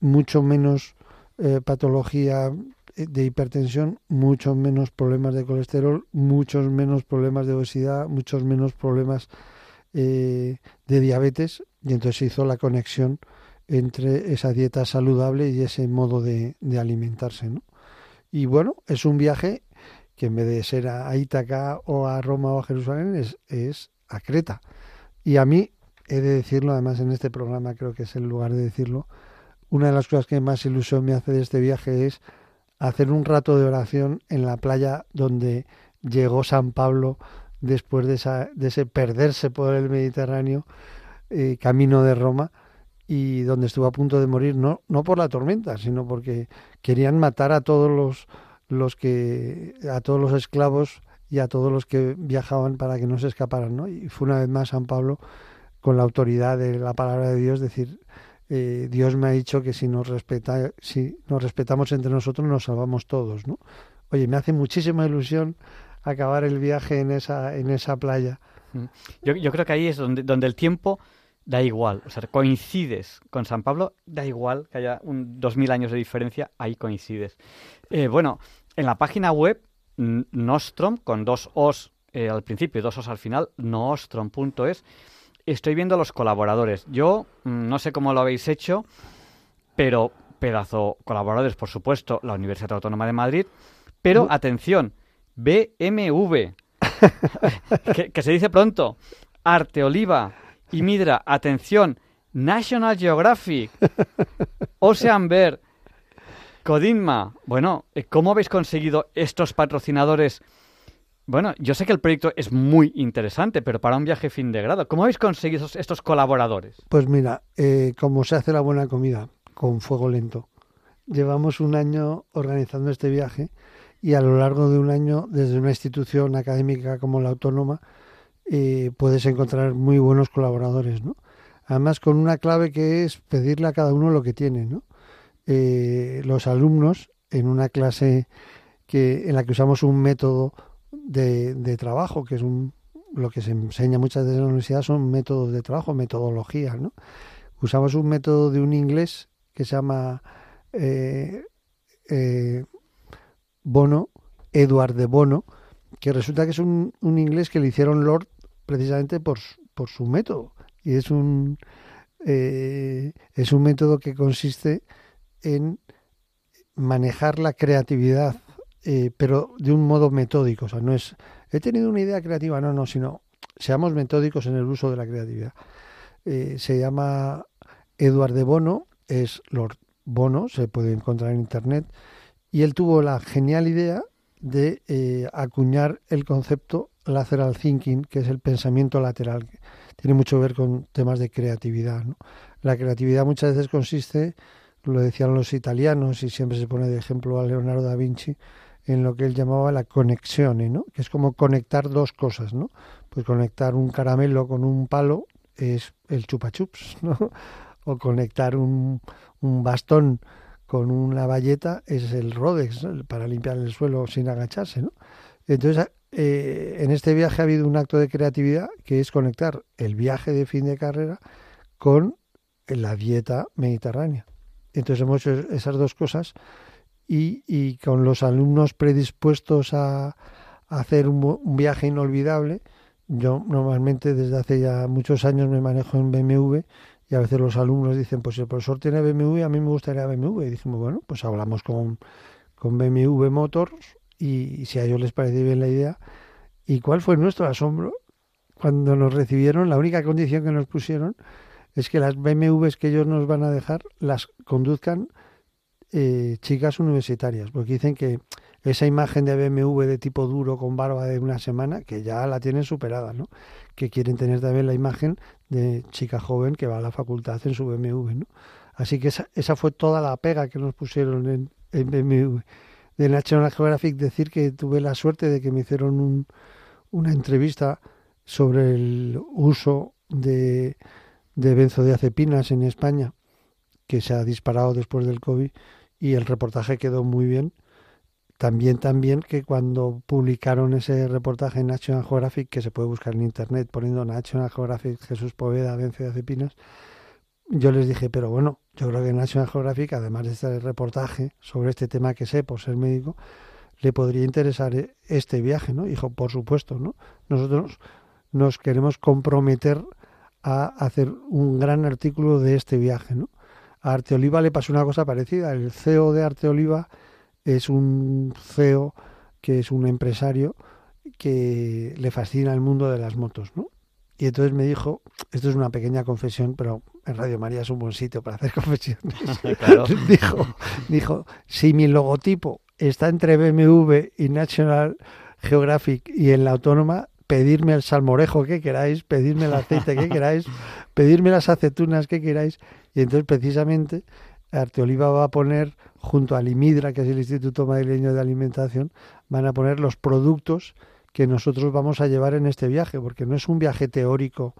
mucho menos eh, patología de hipertensión, muchos menos problemas de colesterol, muchos menos problemas de obesidad, muchos menos problemas de diabetes y entonces se hizo la conexión entre esa dieta saludable y ese modo de, de alimentarse. ¿no? Y bueno, es un viaje que en vez de ser a Ítaca o a Roma o a Jerusalén es, es a Creta. Y a mí, he de decirlo, además en este programa creo que es el lugar de decirlo, una de las cosas que más ilusión me hace de este viaje es hacer un rato de oración en la playa donde llegó San Pablo después de, esa, de ese perderse por el Mediterráneo, eh, camino de Roma, y donde estuvo a punto de morir, no, no por la tormenta, sino porque querían matar a todos los los que a todos los esclavos y a todos los que viajaban para que no se escaparan, ¿no? Y fue una vez más San Pablo con la autoridad de la palabra de Dios decir eh, Dios me ha dicho que si nos respeta si nos respetamos entre nosotros nos salvamos todos, ¿no? Oye, me hace muchísima ilusión acabar el viaje en esa en esa playa. Mm. Yo, yo creo que ahí es donde donde el tiempo da igual, o sea, coincides con San Pablo, da igual que haya un, dos mil años de diferencia, ahí coincides. Eh, bueno, en la página web Nostrom, con dos os eh, al principio y dos os al final, nostrom.es, estoy viendo los colaboradores. Yo mm, no sé cómo lo habéis hecho, pero pedazo colaboradores, por supuesto, la Universidad Autónoma de Madrid. Pero atención, BMW, que, se dice pronto, Arte Oliva y Midra, atención, National Geographic, Ocean Bear, Codinma. Bueno, eh, ¿cómo habéis conseguido estos patrocinadores? Bueno, yo sé que el proyecto es muy interesante, pero para un viaje fin de grado, ¿cómo habéis conseguido estos colaboradores? Pues mira, eh, como se hace la buena comida, con fuego lento. Llevamos un año organizando este viaje y a lo largo de un año, desde una institución académica como la autónoma, eh, puedes encontrar muy buenos colaboradores, ¿no? Además, con una clave que es pedirle a cada uno lo que tiene, ¿no? Eh, los alumnos, en una clase que, en la que usamos un método de, trabajo, que es un, lo que se enseña muchas veces en la universidad, son métodos de trabajo, metodologías, ¿no? Usamos un método de un inglés que se llama eh, Bono, Edward de Bono, que resulta que es un, inglés que le hicieron Lord precisamente por, por su método. Y es un, eh, es un método que consiste en manejar la creatividad, eh, pero de un modo metódico. O sea, no es, he tenido una idea creativa, no, no, sino seamos metódicos en el uso de la creatividad. Eh, se llama Edward de Bono, es Lord Bono, se puede encontrar en Internet y él tuvo la genial idea de eh, acuñar el concepto lateral thinking, que es el pensamiento lateral. Que tiene mucho que ver con temas de creatividad. La creatividad muchas veces consiste, lo decían los italianos y siempre se pone de ejemplo a Leonardo da Vinci, en lo que él llamaba la conexión, ¿no? que es como conectar dos cosas. ¿no? Pues conectar un caramelo con un palo es el chupa chups, ¿no? o conectar un, un bastón con una valleta es el Rodex para limpiar el suelo sin agacharse. ¿no? Entonces, eh, en este viaje ha habido un acto de creatividad que es conectar el viaje de fin de carrera con la dieta mediterránea. Entonces hemos hecho esas dos cosas y, con los alumnos predispuestos a, hacer un, viaje inolvidable, yo normalmente desde hace ya muchos años me manejo en BMW y a veces los alumnos dicen, pues si el profesor tiene BMW, a mí me gustaría BMW. Y dijimos, bueno, pues hablamos con, con BMW Motors y, si a ellos les parece bien la idea. ¿Y cuál fue nuestro asombro? Cuando nos recibieron, la única condición que nos pusieron es que las BMWs que ellos nos van a dejar las conduzcan eh, chicas universitarias, porque dicen que esa imagen de BMW de tipo duro con barba de una semana, que ya la tienen superada, ¿no? Que quieren tener también la imagen de chica joven que va a la facultad en su BMW, ¿no? Así que esa, esa fue toda la pega que nos pusieron en, en BMW. De National Geographic decir que tuve la suerte de que me hicieron un, una entrevista sobre el uso de, de benzodiazepinas en España, que se ha disparado después del COVID, y el reportaje quedó muy bien también, también que cuando publicaron ese reportaje en National Geographic, que se puede buscar en internet poniendo National Geographic Jesús Poveda, Vence de Pinas, yo les dije, pero bueno, yo creo que National Geographic, además de este reportaje sobre este tema que sé por ser médico, le podría interesar e-, este viaje, ¿no? Dijo, por supuesto, ¿no? Nosotros nos queremos comprometer a hacer un gran artículo de este viaje, ¿no? A Arte Oliva le pasó una cosa parecida. El CEO de Arte Oliva es un CEO que es un empresario que le fascina el mundo de las motos, ¿no? Y entonces me dijo, esto es una pequeña confesión, pero en Radio María es un buen sitio para hacer confesiones. dijo, dijo, si mi logotipo está entre BMW y National Geographic y en la autónoma, pedirme el salmorejo que queráis, pedirme el aceite que queráis, pedirme las aceitunas que queráis. Y entonces precisamente Arte Oliva va a poner junto al IMIDRA, que es el Instituto Madrileño de Alimentación, van a poner los productos que nosotros vamos a llevar en este viaje, porque no es un viaje teórico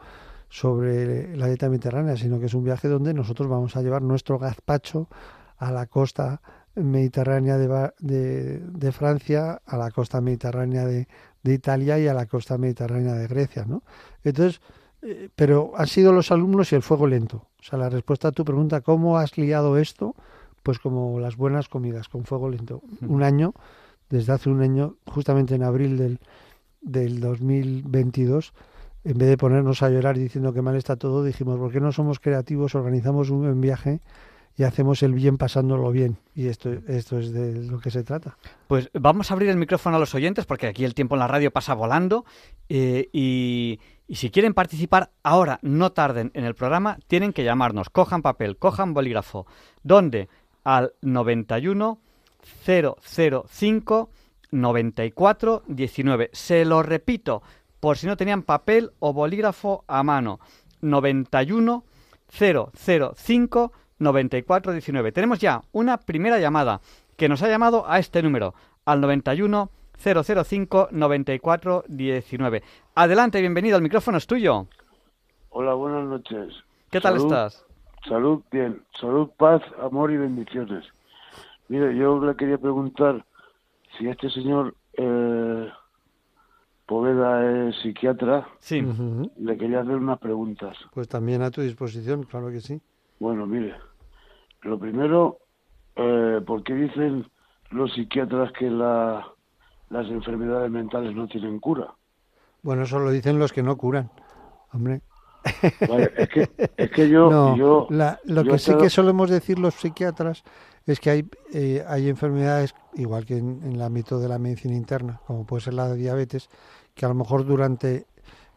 sobre la dieta mediterránea, sino que es un viaje donde nosotros vamos a llevar nuestro gazpacho a la costa mediterránea de, de, Francia, a la costa mediterránea de, de, Italia y a la costa mediterránea de Grecia, ¿no? Entonces, eh, pero han sido los alumnos y el fuego lento. O sea, la respuesta a tu pregunta, ¿cómo has liado esto? pues como las buenas comidas, con fuego lento. Un año, desde hace un año, justamente en abril del, del 2022, en vez de ponernos a llorar diciendo que mal está todo, dijimos, ¿por qué no somos creativos? Organizamos un buen viaje y hacemos el bien pasándolo bien. Y esto, esto es de lo que se trata. Pues vamos a abrir el micrófono a los oyentes porque aquí el tiempo en la radio pasa volando eh, y, y, si quieren participar ahora, no tarden en el programa, tienen que llamarnos, cojan papel, cojan bolígrafo. ¿Dónde? Al 91 005 94 19. Se lo repito, por si no tenían papel o bolígrafo a mano. 91 005 9419. Tenemos ya una primera llamada que nos ha llamado a este número, al 91 005 9419. Adelante, bienvenido, el micrófono es tuyo. Hola, buenas noches. ¿Qué tal estás? Salud, bien. Salud, paz, amor y bendiciones. Mire, yo le quería preguntar si este señor eh, Poveda es psiquiatra. Sí. Uh -huh. Le quería hacer unas preguntas. Pues también a tu disposición, claro que sí. Bueno, mire, lo primero, eh, ¿por qué dicen los psiquiatras que la, las enfermedades mentales no tienen cura? Bueno, eso lo dicen los que no curan, hombre. Vale, es, que, es que yo... No, yo la, lo yo que sí que solemos decir los psiquiatras es que hay, eh, hay enfermedades, igual que en, en el ámbito de la medicina interna, como puede ser la diabetes, que a lo mejor durante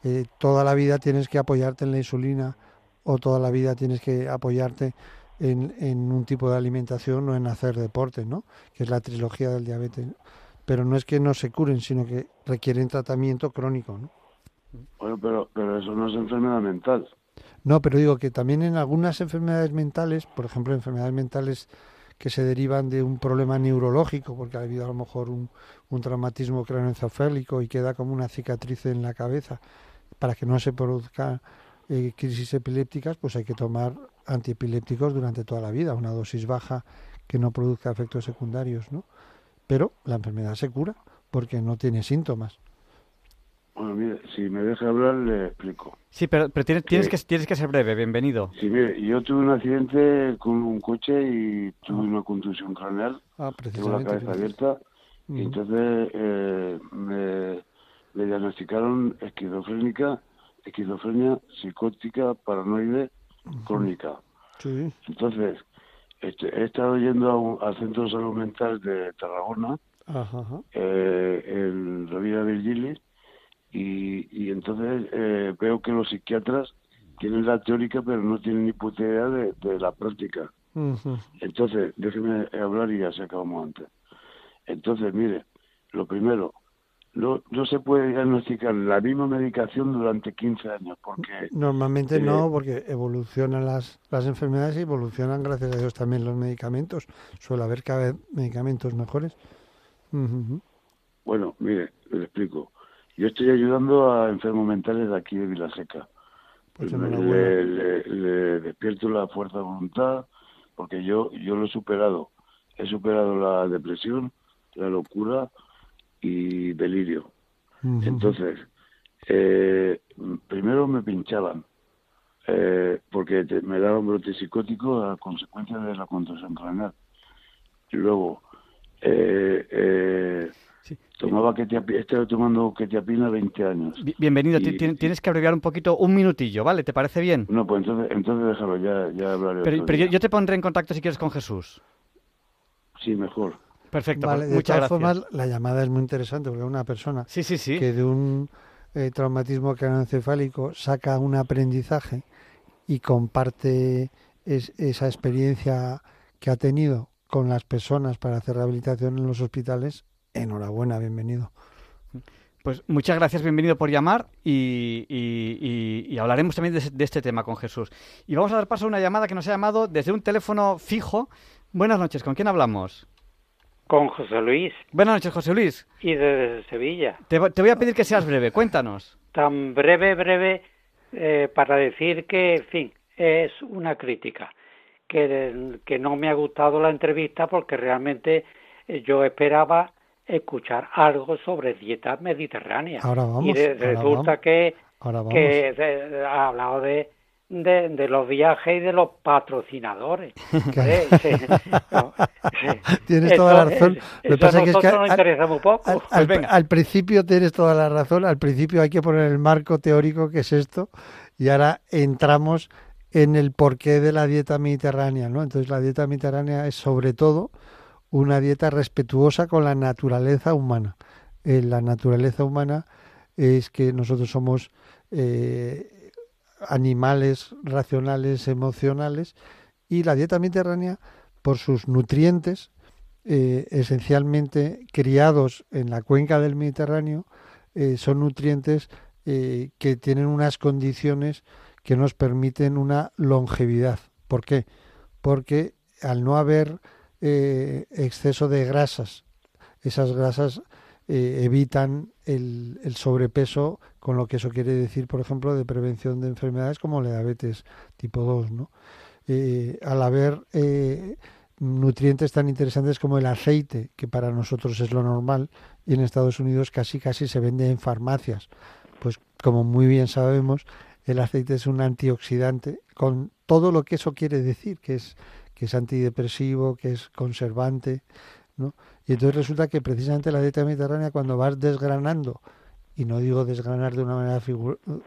eh, toda la vida tienes que apoyarte en la insulina o toda la vida tienes que apoyarte en, en un tipo de alimentación o en hacer deporte, ¿no? Que es la trilogía del diabetes. Pero no es que no se curen, sino que requieren tratamiento crónico, ¿no? Bueno, pero, pero eso no es enfermedad mental. No, pero digo que también en algunas enfermedades mentales, por ejemplo, enfermedades mentales que se derivan de un problema neurológico, porque ha habido a lo mejor un, un traumatismo craneoencefálico y queda como una cicatriz en la cabeza, para que no se produzcan eh, crisis epilépticas, pues hay que tomar antiepilépticos durante toda la vida, una dosis baja que no produzca efectos secundarios, ¿no? Pero la enfermedad se cura porque no tiene síntomas. Bueno, mire, si me deja hablar, le explico. Sí, pero, pero tienes, tienes, ¿Qué? que, tienes que ser breve, bienvenido. Sí, mire, yo tuve un accidente con un coche y tuve una contusión craneal, Ah, tengo la cabeza abierta, y entonces eh, me, me diagnosticaron esquizofrénica, esquizofrenia psicótica paranoide crónica. Sí. Entonces, este, he estado yendo a un- al Centro de Salud Mental de Tarragona, Ajá, eh, en Rovira Virgili, y, y entonces eh, veo que los psiquiatras tienen la teórica, pero no tienen ni puta idea de, de la práctica. Entonces, déjeme hablar y ya se acabamos antes. Entonces, mire, lo primero, no, no se puede diagnosticar la misma medicación durante 15 años, porque Normalmente Eh, no, porque evolucionan las, las enfermedades y evolucionan, gracias a Dios, también los medicamentos. Suele haber cada vez medicamentos mejores. Bueno, mire, le explico. Yo estoy ayudando a enfermos mentales de aquí de Vilaseca. Pues le- le despierto la fuerza de voluntad, porque yo, yo lo he superado. He superado la depresión, la locura y delirio. Entonces, eh, primero me pinchaban, eh, porque te- me daban brote psicótico a consecuencia de la contusión craneal. Y luego, eh, eh, Sí. tomaba ketiapina, he estado tomando ketiapina 20 años. Bi- Bienvenido, Y- tienes que abreviar un poquito, un minutillo, ¿vale? ¿Te parece bien? No, pues entonces, entonces déjalo, ya, ya hablaré. Pero, pero yo te pondré en contacto si quieres con Jesús. Sí, mejor. Perfecto, Vale, pues de muchas todas gracias. formas, la llamada es muy interesante porque una persona Sí, sí, sí. que de un eh, traumatismo craneoencefálico saca un aprendizaje y comparte es- esa experiencia que ha tenido con las personas para hacer rehabilitación en los hospitales, enhorabuena, bienvenido. Pues muchas gracias, bienvenido por llamar y, y- y- y hablaremos también de, de este tema con Jesús. Y vamos a dar paso a una llamada que nos ha llamado desde un teléfono fijo. Buenas noches, ¿con quién hablamos? Con José Luis Buenas noches, José Luis. y desde Sevilla. Te, vo- te voy a pedir que seas breve, cuéntanos. Tan breve, breve, eh, para decir que, en fin, es una crítica. Que, que no me ha gustado la entrevista porque realmente eh, yo esperaba escuchar algo sobre dietas mediterráneas. Ahora vamos, y de- ahora resulta vamos. que, Ahora vamos. que se- ha hablado de, de, los viajes y de los patrocinadores. tienes toda la razón. Lo que pasa es que nos interesa muy poco. Al, al, principio tienes toda la razón. Al principio hay que poner el marco teórico que es esto y ahora entramos en el porqué de la dieta mediterránea, ¿no? Entonces la dieta mediterránea es sobre todo una dieta respetuosa con la naturaleza humana. Eh, la naturaleza humana es que nosotros somos eh, animales racionales, emocionales, y la dieta mediterránea, por sus nutrientes, eh, esencialmente criados en la cuenca del Mediterráneo, son nutrientes que tienen unas condiciones que nos permiten una longevidad. ¿Por qué? Porque al no haber eh, exceso de grasas, esas grasas eh, evitan el, sobrepeso, con lo que eso quiere decir, por ejemplo, de prevención de enfermedades como la diabetes tipo 2. ¿no? Eh, al haber nutrientes tan interesantes como el aceite, que para nosotros es lo normal, y en Estados Unidos casi casi se vende en farmacias. Pues como muy bien sabemos, el aceite es un antioxidante con todo lo que eso quiere decir, que es que es antidepresivo, que es conservante, ¿no? Y entonces resulta que precisamente la dieta mediterránea cuando vas desgranando y no digo desgranar de una manera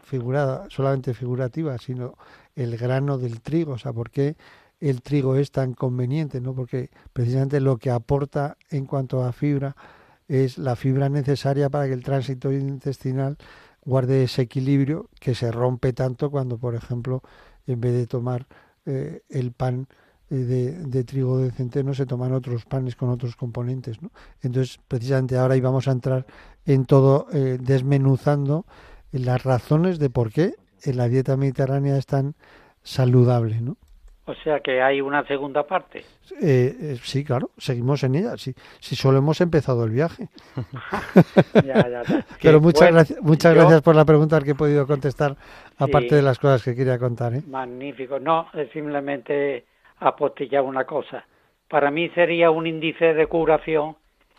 figurada, solamente figurativa, sino el grano del trigo, o sea, ¿por qué el trigo es tan conveniente? ¿no? Porque precisamente lo que aporta en cuanto a fibra es la fibra necesaria para que el tránsito intestinal guarde ese equilibrio que se rompe tanto cuando, por ejemplo, en vez de tomar eh, el pan eh, de, trigo de centeno, se toman otros panes con otros componentes. ¿no? Entonces, precisamente ahora íbamos a entrar en todo, eh, desmenuzando las razones de por qué en la dieta mediterránea es tan saludable. ¿no? O sea que hay una segunda parte. Eh, eh, sí, claro, seguimos en ella. Sí, si solo hemos empezado el viaje. Pero muchas gracias, muchas gracias por la pregunta que he podido contestar, aparte de las cosas que quería contar. ¿eh? Magnífico. No, es simplemente apostillar una cosa. Para mí sería un índice de curación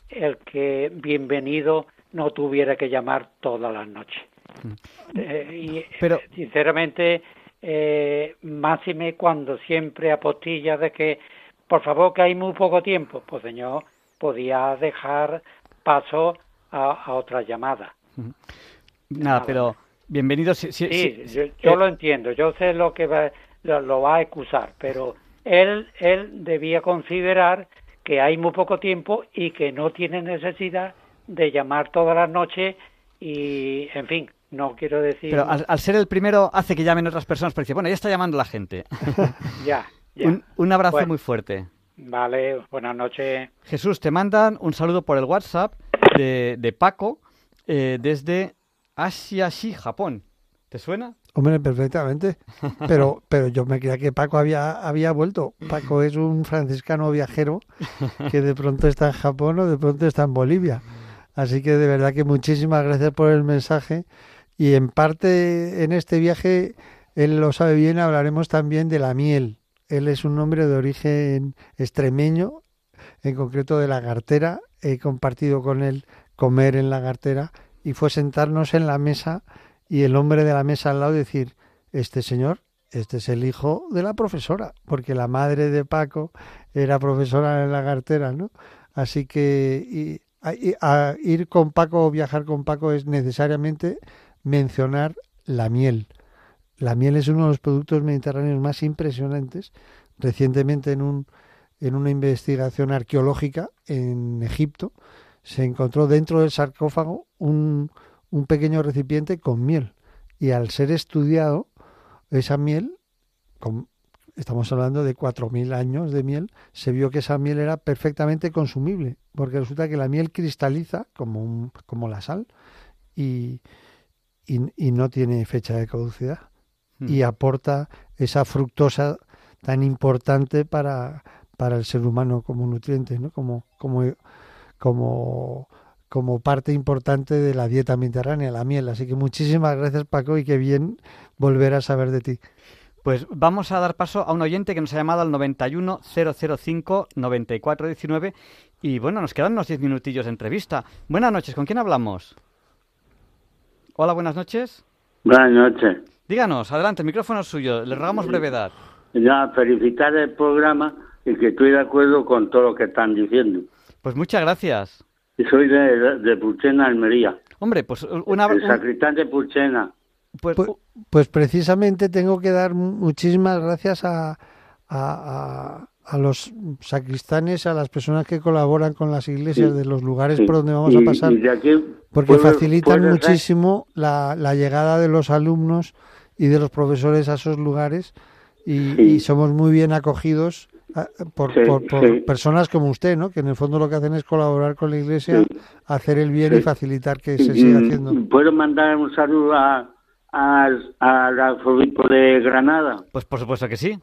el que bienvenido no tuviera que llamar todas las noches. Mm. y, Pero sinceramente eh, máxime cuando siempre apostilla de que, por favor, que hay muy poco tiempo, pues señor, podía dejar paso a, otra llamada. Nada, pero bienvenido. sí, yo, eh, lo entiendo, yo sé lo que va, lo, va a excusar, pero él, él debía considerar que hay muy poco tiempo y que no tiene necesidad de llamar todas las noches y, en fin, no quiero decir... Pero al, ser el primero hace que llamen otras personas, porque bueno, ya está llamando la gente. ya, Un, abrazo muy fuerte. Vale, buenas noches. Jesús, te mandan un saludo por el WhatsApp de, de Paco eh, desde Asiashi, Japón. ¿Te suena? Hombre, perfectamente. Pero, pero yo me creía que Paco había, había vuelto. Paco es un franciscano viajero que de pronto está en Japón o de pronto está en Bolivia. Así que de verdad que muchísimas gracias por el mensaje y en parte en este viaje, él lo sabe bien, hablaremos también de la miel. Él es un hombre de origen extremeño, en concreto de la Gartera. He compartido con él comer en la Gartera y fue sentarnos en la mesa y el hombre de la mesa al lado decir, este señor, este es el hijo de la profesora, porque la madre de Paco era profesora en la Gartera, ¿no? Así que ir con Paco o viajar con Paco es necesariamente mencionar la miel. La miel es uno de los productos mediterráneos más impresionantes. Recientemente en, un, en una investigación arqueológica en Egipto se encontró dentro del sarcófago un, un pequeño recipiente con miel. Y al ser estudiado, esa miel, estamos hablando de 4.000 años de miel, se vio que esa miel era perfectamente consumible, porque resulta que la miel cristaliza como, un, como la sal y, y, no tiene fecha de caducidad hmm. y aporta esa fructosa tan importante para, para el ser humano como nutriente, ¿no? como, como, como, como parte importante de la dieta mediterránea, la miel. Así que muchísimas gracias Paco y qué bien volver a saber de ti. Pues vamos a dar paso a un oyente que nos ha llamado al 91005-9419 y bueno, nos quedan unos 10 minutillos de entrevista. Buenas noches, ¿con quién hablamos? Hola, buenas noches. Buenas noches. Díganos, adelante, el micrófono es suyo, le rogamos brevedad. Ya, felicitar el programa y que estoy de acuerdo con todo lo que están diciendo. Pues muchas gracias. Y soy de, de Purchena, Almería. Hombre, pues una... El sacristán de Purchena. Pues, pues, pues, precisamente tengo que dar muchísimas gracias a, a, a, los sacristanes, a las personas que colaboran con las iglesias de los lugares por donde vamos a pasar, porque facilitan muchísimo la, la, llegada de los alumnos y de los profesores a esos lugares y, somos muy bien acogidos ah, por, personas como usted, ¿no? Que en el fondo lo que hacen es colaborar con la Iglesia, hacer el bien y facilitar que se siga haciendo. ¿Puedo mandar un saludo a, al, arzobispo de Granada? Pues por supuesto que sí.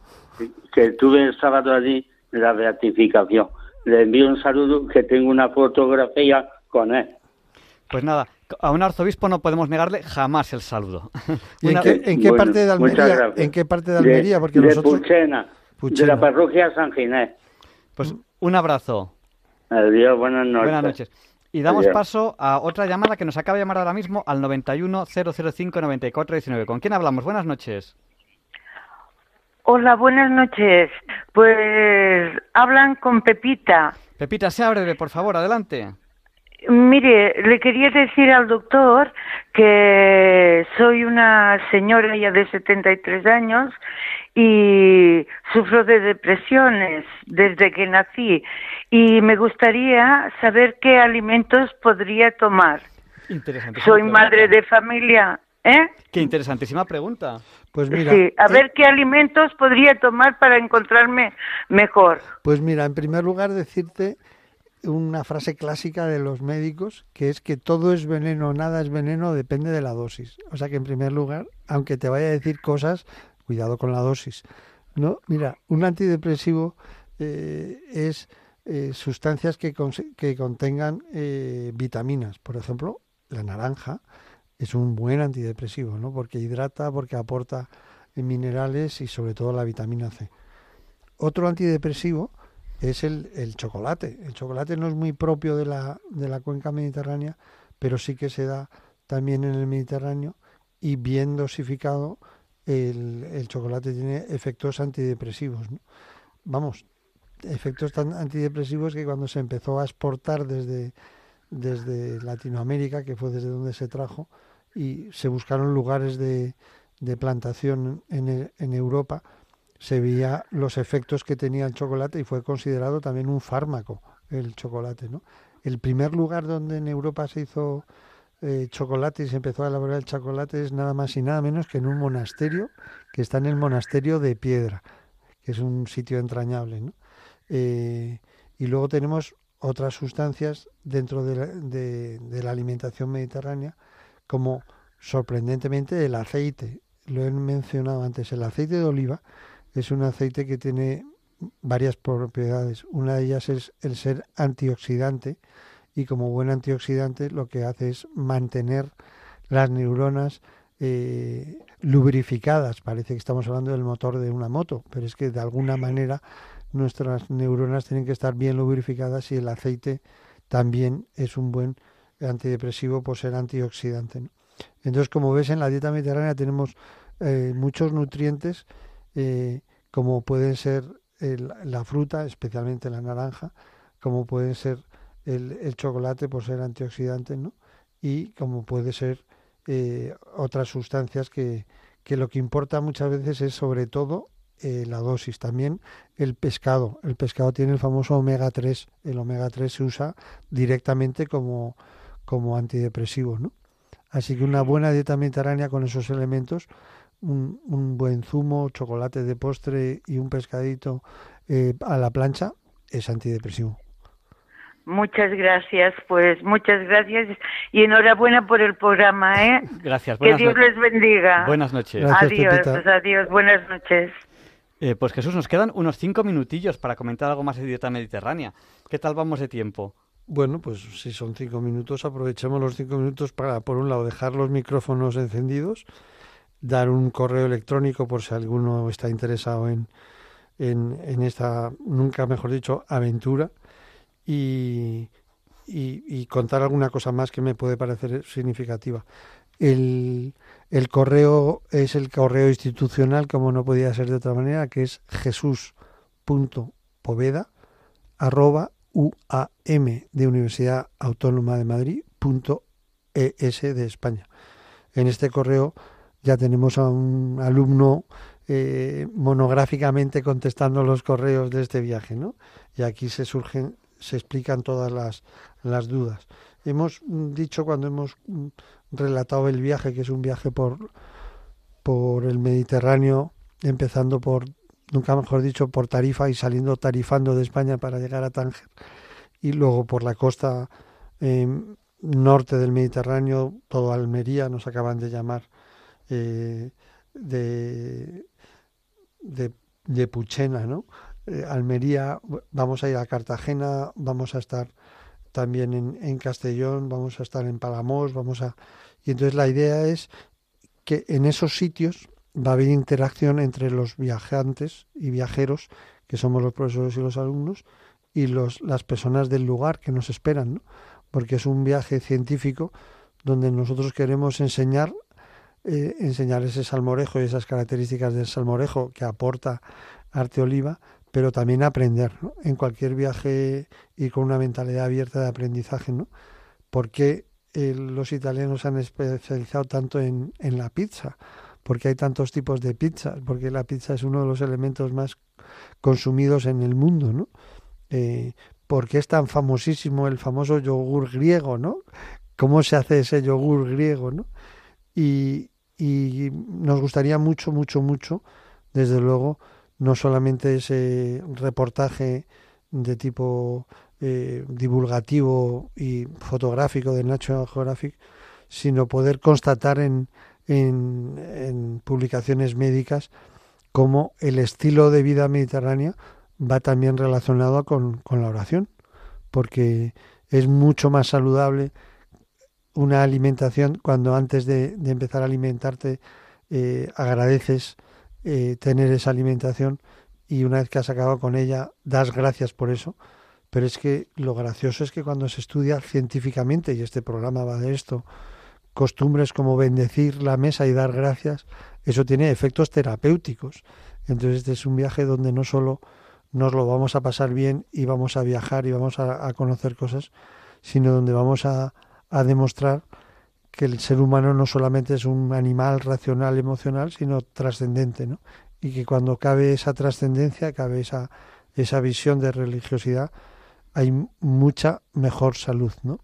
Que estuve el sábado allí en la beatificación. Le envío un saludo que tengo una fotografía con él. Pues nada, a un arzobispo no podemos negarle jamás el saludo. en, qué, parte de Almería? ¿En qué parte de Almería? Porque de nosotros... de la parroquia San Ginés. Pues un abrazo. Adiós, buenas noches. Buenas noches. Y damos paso a otra llamada que nos acaba de llamar ahora mismo al 91 005 94 19. ¿Con quién hablamos? Buenas noches. Hola, buenas noches. Pues hablan con Pepita. Pepita, sea breve, por favor, adelante. Mire, le quería decir al doctor que soy una señora ya de 73 años y sufro de depresiones desde que nací y me gustaría saber qué alimentos podría tomar. Soy madre de familia. ¿Eh? Qué interesantísima pregunta. Pues mira, sí, a ver qué alimentos podría tomar para encontrarme mejor. Pues mira, en primer lugar decirte una frase clásica de los médicos que es que todo es veneno, nada es veneno, depende de la dosis. O sea que en primer lugar, aunque te vaya a decir cosas, cuidado con la dosis. No, mira, un antidepresivo eh, es eh, sustancias que, que contengan eh, vitaminas. Por ejemplo, la naranja es un buen antidepresivo, ¿no? Porque hidrata, porque aporta minerales y sobre todo la vitamina C. Otro antidepresivo es el, el, chocolate. El chocolate no es muy propio de la, de la cuenca mediterránea, pero sí que se da también en el Mediterráneo y bien dosificado el, el chocolate tiene efectos antidepresivos. Vamos, efectos tan antidepresivos que cuando se empezó a exportar desde, desde Latinoamérica, que fue desde donde se trajo, y se buscaron lugares de, de plantación en, en Europa, se veía los efectos que tenía el chocolate y fue considerado también un fármaco el chocolate, ¿no? El primer lugar donde en Europa se hizo eh, chocolate y se empezó a elaborar el chocolate es nada más y nada menos que en un monasterio que está en el monasterio de Piedra, que es un sitio entrañable. Eh, y luego tenemos otras sustancias dentro de la, de la alimentación mediterránea, como sorprendentemente el aceite. Lo he mencionado antes, el aceite de oliva es un aceite que tiene varias propiedades. Una de ellas es el ser antioxidante y como buen antioxidante lo que hace es mantener las neuronas eh, lubrificadas. Parece que estamos hablando del motor de una moto, pero es que de alguna manera nuestras neuronas tienen que estar bien lubrificadas y el aceite también es un buen antidepresivo por ser antioxidante. Entonces, como ves, en la dieta mediterránea tenemos eh, muchos nutrientes eh, como pueden ser la fruta, especialmente la naranja, como puede ser el, chocolate por ser antioxidante, ¿no? y como puede ser eh, otras sustancias que, que, lo que importa muchas veces es sobre todo eh, la dosis. También el pescado. El pescado tiene el famoso omega 3. El omega 3 se usa directamente como, como antidepresivo. ¿no? Así que una buena dieta mediterránea con esos elementos un, buen zumo, chocolate de postre y un pescadito eh, a la plancha es antidepresivo. Muchas gracias, pues muchas gracias y enhorabuena por el programa, ¿eh? Gracias. Que Dios les bendiga. Buenas noches. adiós, adiós, buenas noches. Eh, pues Jesús, nos quedan unos cinco minutillos para comentar algo más de dieta mediterránea. ¿Qué tal vamos de tiempo? Bueno, pues si son cinco minutos, aprovechemos los cinco minutos para, por un lado, dejar los micrófonos encendidos dar un correo electrónico por si alguno está interesado en, en, esta, nunca mejor dicho, aventura y, contar alguna cosa más que me puede parecer significativa. El, el correo es el correo institucional, como no podía ser de otra manera, que es jesús.poveda arroba UAM de Universidad Autónoma de Madrid punto ES de España. En este correo ya tenemos a un alumno eh, monográficamente contestando los correos de este viaje, ¿no? Y aquí se surgen, se explican todas las, las dudas. Hemos dicho cuando hemos relatado el viaje, que es un viaje por, por el Mediterráneo, empezando por, nunca mejor dicho, por Tarifa y saliendo tarifando de España para llegar a Tánger, y luego por la costa em, norte del Mediterráneo, todo Almería, nos acaban de llamar, eh, de, de, Puchena, ¿no? Eh, Almería, vamos a ir a Cartagena, vamos a estar también en, en, Castellón, vamos a estar en Palamos, vamos a... Y entonces la idea es que en esos sitios va a haber interacción entre los viajantes y viajeros, que somos los profesores y los alumnos, y los, las personas del lugar que nos esperan, ¿no? porque es un viaje científico donde nosotros queremos enseñar eh, enseñar ese salmorejo y esas características del salmorejo que aporta arte oliva, pero también aprender, En cualquier viaje y con una mentalidad abierta de aprendizaje, ¿no? ¿Por qué eh, los italianos han especializado tanto en, en la pizza? porque hay tantos tipos de pizzas? Porque la pizza es uno de los elementos más consumidos en el mundo, ¿no? Eh, ¿Por qué es tan famosísimo el famoso yogur griego, ¿no? ¿Cómo se hace ese yogur griego, ¿no? Y, y nos gustaría mucho, mucho, mucho, desde luego, no solamente ese reportaje de tipo eh, divulgativo y fotográfico de National Geographic, sino poder constatar en, en, publicaciones médicas cómo el estilo de vida mediterránea va también relacionado con, con la oración, porque es mucho más saludable una alimentación cuando antes de, empezar a alimentarte eh, agradeces eh, tener esa alimentación y una vez que has acabado con ella das gracias por eso. Pero es que lo gracioso es que cuando se estudia científicamente, y este programa va de esto, costumbres como bendecir la mesa y dar gracias, eso tiene efectos terapéuticos. Entonces este es un viaje donde no solo nos lo vamos a pasar bien y vamos a viajar y vamos a conocer cosas, sino donde vamos a, a demostrar que el ser humano no solamente es un animal racional, emocional, sino trascendente, ¿no? Y que cuando cabe esa trascendencia, cabe esa, esa visión de religiosidad, hay mucha mejor salud, ¿no?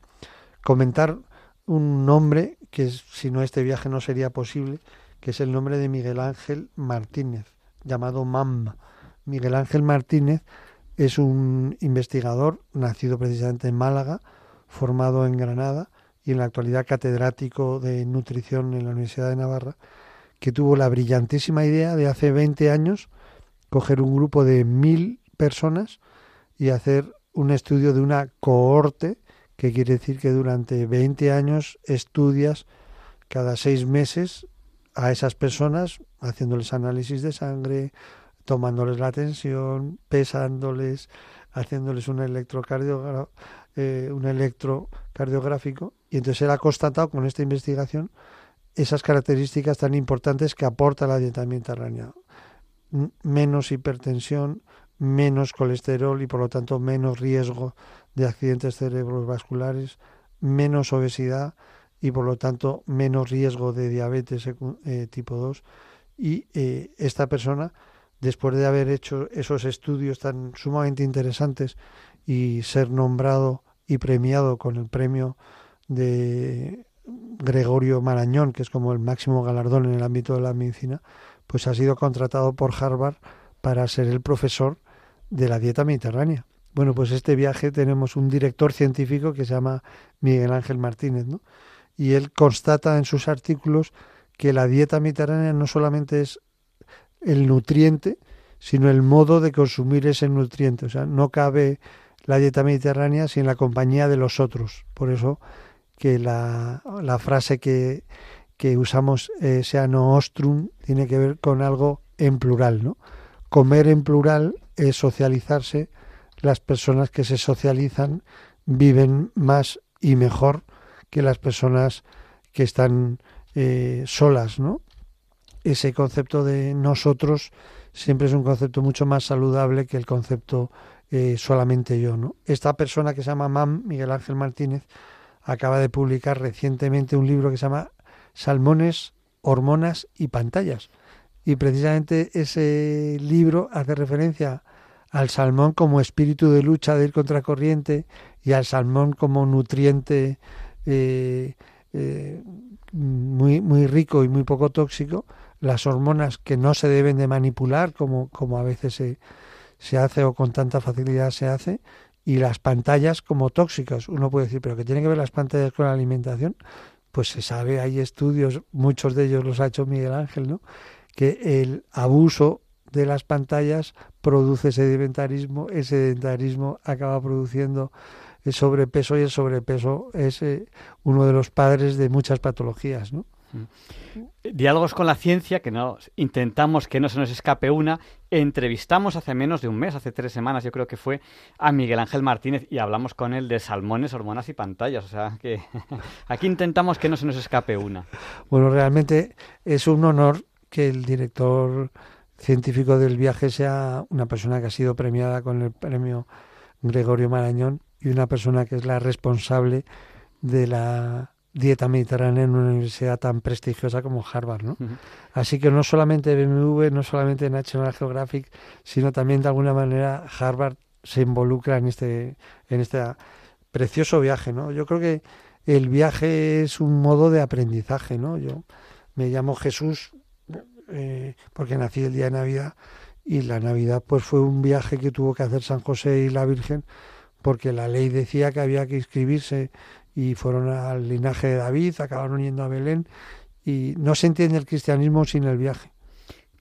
Comentar un nombre que si no este viaje no sería posible, que es el nombre de Miguel Ángel Martínez, llamado MAM. Miguel Ángel Martínez es un investigador nacido precisamente en Málaga, formado en Granada, y en la actualidad catedrático de nutrición en la Universidad de Navarra, que tuvo la brillantísima idea de hace 20 años coger un grupo de mil personas y hacer un estudio de una cohorte, que quiere decir que durante 20 años estudias cada seis meses a esas personas, haciéndoles análisis de sangre, tomándoles la tensión, pesándoles, haciéndoles un eh, un electrocardiográfico y entonces él ha constatado con esta investigación esas características tan importantes que aporta la dieta mediterránea. Menos hipertensión, menos colesterol y por lo tanto menos riesgo de accidentes cerebrovasculares, menos obesidad y por lo tanto menos riesgo de diabetes eh, tipo 2. Y eh, esta persona, después de haber hecho esos estudios tan sumamente interesantes y ser nombrado y premiado con el premio de Gregorio Marañón, que es como el máximo galardón en el ámbito de la medicina, pues ha sido contratado por Harvard para ser el profesor de la dieta mediterránea. Bueno, pues este viaje tenemos un director científico que se llama Miguel Ángel Martínez, ¿no? Y él constata en sus artículos que la dieta mediterránea no solamente es el nutriente, sino el modo de consumir ese nutriente. O sea, no cabe la dieta mediterránea sin la compañía de los otros. Por eso que la, frase que, usamos, eh, sea no ostrum, tiene que ver con algo en plural, ¿no? Comer en plural es socializarse. Las personas que se socializan viven más y mejor que las personas que están eh, solas, ¿no? Ese concepto de nosotros siempre es un concepto mucho más saludable que el concepto eh, solamente yo, ¿no? Esta persona que se llama Mam, Miguel Ángel Martínez, acaba de publicar recientemente un libro que se llama Salmones, Hormonas y Pantallas. Y precisamente ese libro hace referencia al salmón como espíritu de lucha de ir contra corriente y al salmón como nutriente eh, eh, muy, muy rico y muy poco tóxico, las hormonas que no se deben de manipular como, como a veces se, se hace o con tanta facilidad se hace, y las pantallas como tóxicas. Uno puede decir, pero ¿qué tiene que ver las pantallas con la alimentación? Pues se sabe, hay estudios, muchos de ellos los ha hecho Miguel Ángel, ¿no? que el abuso de las pantallas produce sedentarismo, el sedentarismo acaba produciendo el sobrepeso y el sobrepeso es eh, uno de los padres de muchas patologías, ¿no? Mm. Diálogos con la ciencia, que no intentamos que no se nos escape una. Entrevistamos hace menos de un mes, hace tres semanas yo creo que fue, a Miguel Ángel Martínez y hablamos con él de salmones, hormonas y pantallas. O sea que aquí intentamos que no se nos escape una. Bueno, realmente es un honor que el director científico del viaje sea una persona que ha sido premiada con el premio Gregorio Marañón y una persona que es la responsable de la dieta mediterránea en una universidad tan prestigiosa como Harvard, ¿no? Así que no solamente BMW, no solamente National Geographic, sino también de alguna manera Harvard se involucra en este en este precioso viaje, ¿no? Yo creo que el viaje es un modo de aprendizaje, ¿no? Yo me llamo Jesús eh, porque nací el día de Navidad y la Navidad pues fue un viaje que tuvo que hacer San José y la Virgen porque la ley decía que había que inscribirse y fueron al linaje de David, acabaron yendo a Belén y no se entiende el cristianismo sin el viaje.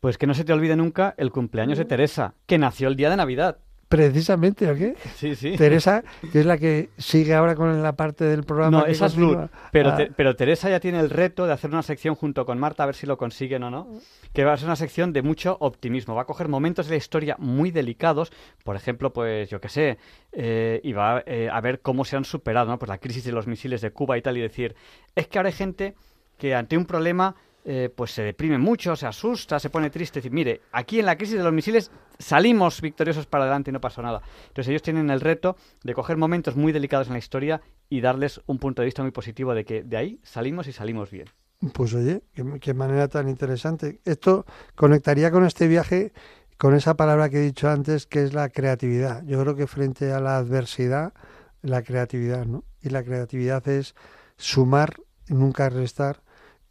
Pues que no se te olvide nunca el cumpleaños de Teresa, que nació el día de Navidad. Precisamente, ¿o qué? Sí, sí. Teresa, que es la que sigue ahora con la parte del programa. No, esa es Luz. Pero, pero Teresa ya tiene el reto de hacer una sección junto con Marta, a ver si lo consiguen o no. Que va a ser una sección de mucho optimismo. Va a coger momentos de la historia muy delicados. Por ejemplo, pues yo qué sé. Eh, y va eh, a ver cómo se han superado, ¿no? Pues la crisis de los misiles de Cuba y tal. Y decir, es que ahora hay gente que ante un problema eh, pues se deprime mucho, se asusta, se pone triste. Decir, mire, aquí en la crisis de los misiles salimos victoriosos para adelante y no pasó nada. Entonces ellos tienen el reto de coger momentos muy delicados en la historia y darles un punto de vista muy positivo de que de ahí salimos y salimos bien. Pues oye, qué, manera tan interesante. Esto conectaría con este viaje con esa palabra que he dicho antes, que es la creatividad. Yo creo que frente a la adversidad, la creatividad, ¿no? Y la creatividad es sumar, nunca restar,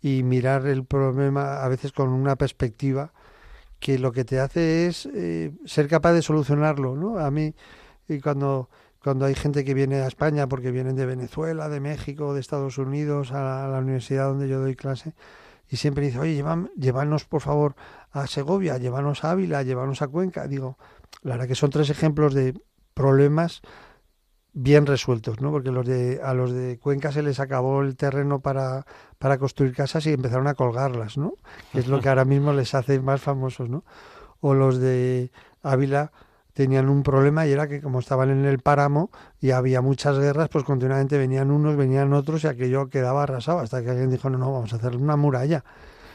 y mirar el problema a veces con una perspectiva que lo que te hace es eh, ser capaz de solucionarlo, ¿no? A mí, y cuando, cuando hay gente que viene a España porque vienen de Venezuela, de México, de Estados Unidos, a la, universidad donde yo doy clase, y siempre dice, oye, llévanos por favor a Segovia, llévanos a Ávila, llévanos a Cuenca. Digo, la verdad que son tres ejemplos de problemas bien resueltos, ¿no? Porque los de, a los de Cuenca se les acabó el terreno para, para construir casas y empezaron a colgarlas, ¿no? Que es lo que ahora mismo les hace más famosos, ¿no? O los de Ávila tenían un problema y era que como estaban en el páramo y había muchas guerras, pues continuamente venían unos, venían otros y aquello quedaba arrasado hasta que alguien dijo, no, no, vamos a hacer una muralla.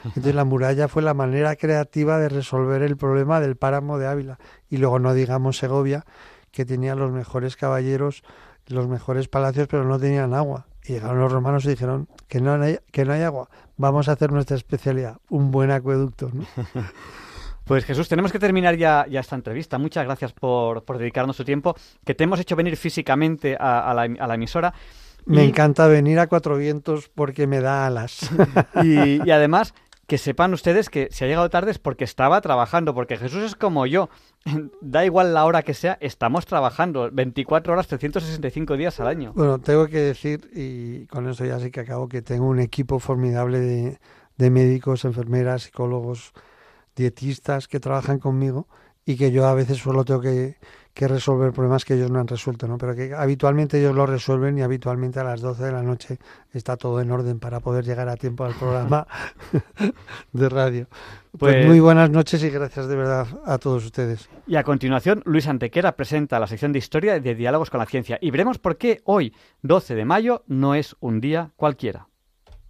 Entonces la muralla fue la manera creativa de resolver el problema del páramo de Ávila. Y luego no digamos Segovia, que tenían los mejores caballeros, los mejores palacios, pero no tenían agua. Y llegaron los romanos y dijeron que no hay, que no hay agua, vamos a hacer nuestra especialidad, un buen acueducto. Pues Jesús, tenemos que terminar ya, ya esta entrevista. Muchas gracias por, por, dedicarnos su tiempo, que te hemos hecho venir físicamente a, la, a la, emisora. Me encanta venir a Cuatro Vientos porque me da alas. y, y además que sepan ustedes que si ha llegado tarde es porque estaba trabajando, porque Jesús es como yo. Da igual la hora que sea, estamos trabajando 24 horas, 365 días al año. Bueno, tengo que decir, y con eso ya sí que acabo, que tengo un equipo formidable de, de médicos, enfermeras, psicólogos, dietistas que trabajan conmigo y que yo a veces solo tengo que que resolver problemas que ellos no han resuelto, ¿no? Pero que habitualmente ellos lo resuelven y habitualmente a las 12 de la noche está todo en orden para poder llegar a tiempo al programa de radio. Pues, pues, muy buenas noches y gracias de verdad a todos ustedes. Y a continuación, Luis Antequera presenta la sección de historia de Diálogos con la Ciencia y veremos por qué hoy, 12 de mayo, no es un día cualquiera.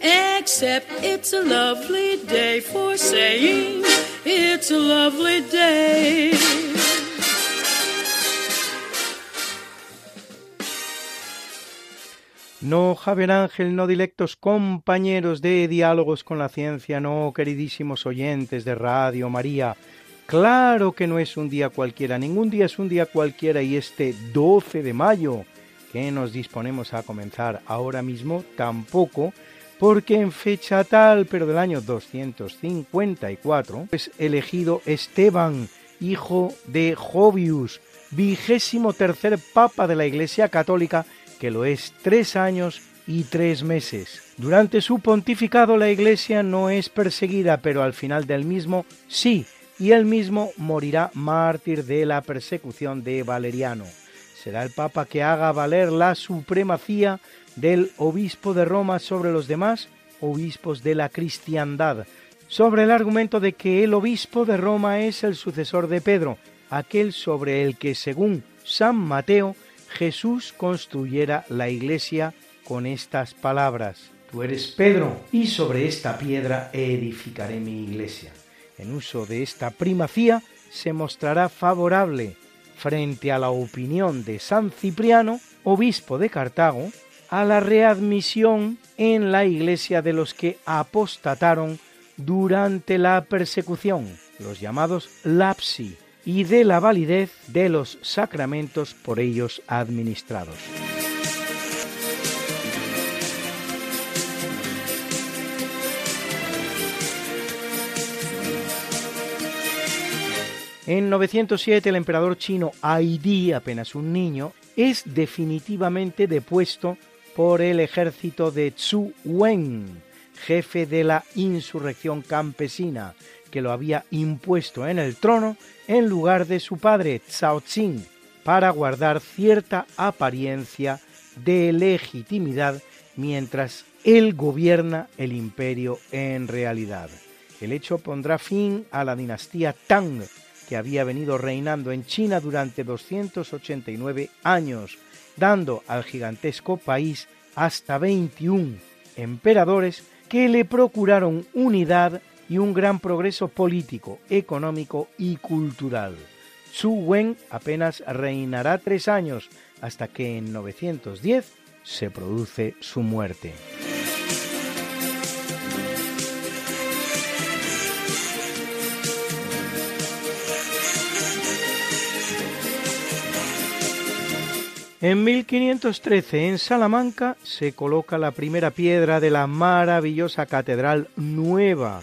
except it's a lovely day for saying it's a lovely day. No, Javier Ángel, no directos compañeros de diálogos con la ciencia, no, queridísimos oyentes de Radio María. Claro que no es un día cualquiera, ningún día es un día cualquiera y este 12 de mayo que nos disponemos a comenzar ahora mismo tampoco porque en fecha tal, pero del año 254, es elegido Esteban, hijo de Jovius, vigésimo tercer papa de la Iglesia Católica, que lo es tres años y tres meses. Durante su pontificado la Iglesia no es perseguida, pero al final del mismo sí, y él mismo morirá mártir de la persecución de Valeriano. Será el Papa que haga valer la supremacía del obispo de Roma sobre los demás obispos de la cristiandad, sobre el argumento de que el obispo de Roma es el sucesor de Pedro, aquel sobre el que, según San Mateo, Jesús construyera la iglesia con estas palabras. Tú eres Pedro, y sobre esta piedra edificaré mi iglesia. En uso de esta primacía se mostrará favorable frente a la opinión de San Cipriano, obispo de Cartago, a la readmisión en la iglesia de los que apostataron durante la persecución, los llamados lapsi, y de la validez de los sacramentos por ellos administrados. En 907 el emperador chino Aidi, apenas un niño, es definitivamente depuesto por el ejército de Zhu Wen, jefe de la insurrección campesina, que lo había impuesto en el trono en lugar de su padre Qing, para guardar cierta apariencia de legitimidad mientras él gobierna el imperio en realidad. El hecho pondrá fin a la dinastía Tang, que había venido reinando en China durante 289 años, dando al gigantesco país hasta 21 emperadores que le procuraron unidad y un gran progreso político, económico y cultural. Zhu Wen apenas reinará tres años hasta que en 910 se produce su muerte. En 1513, en Salamanca, se coloca la primera piedra de la maravillosa Catedral Nueva,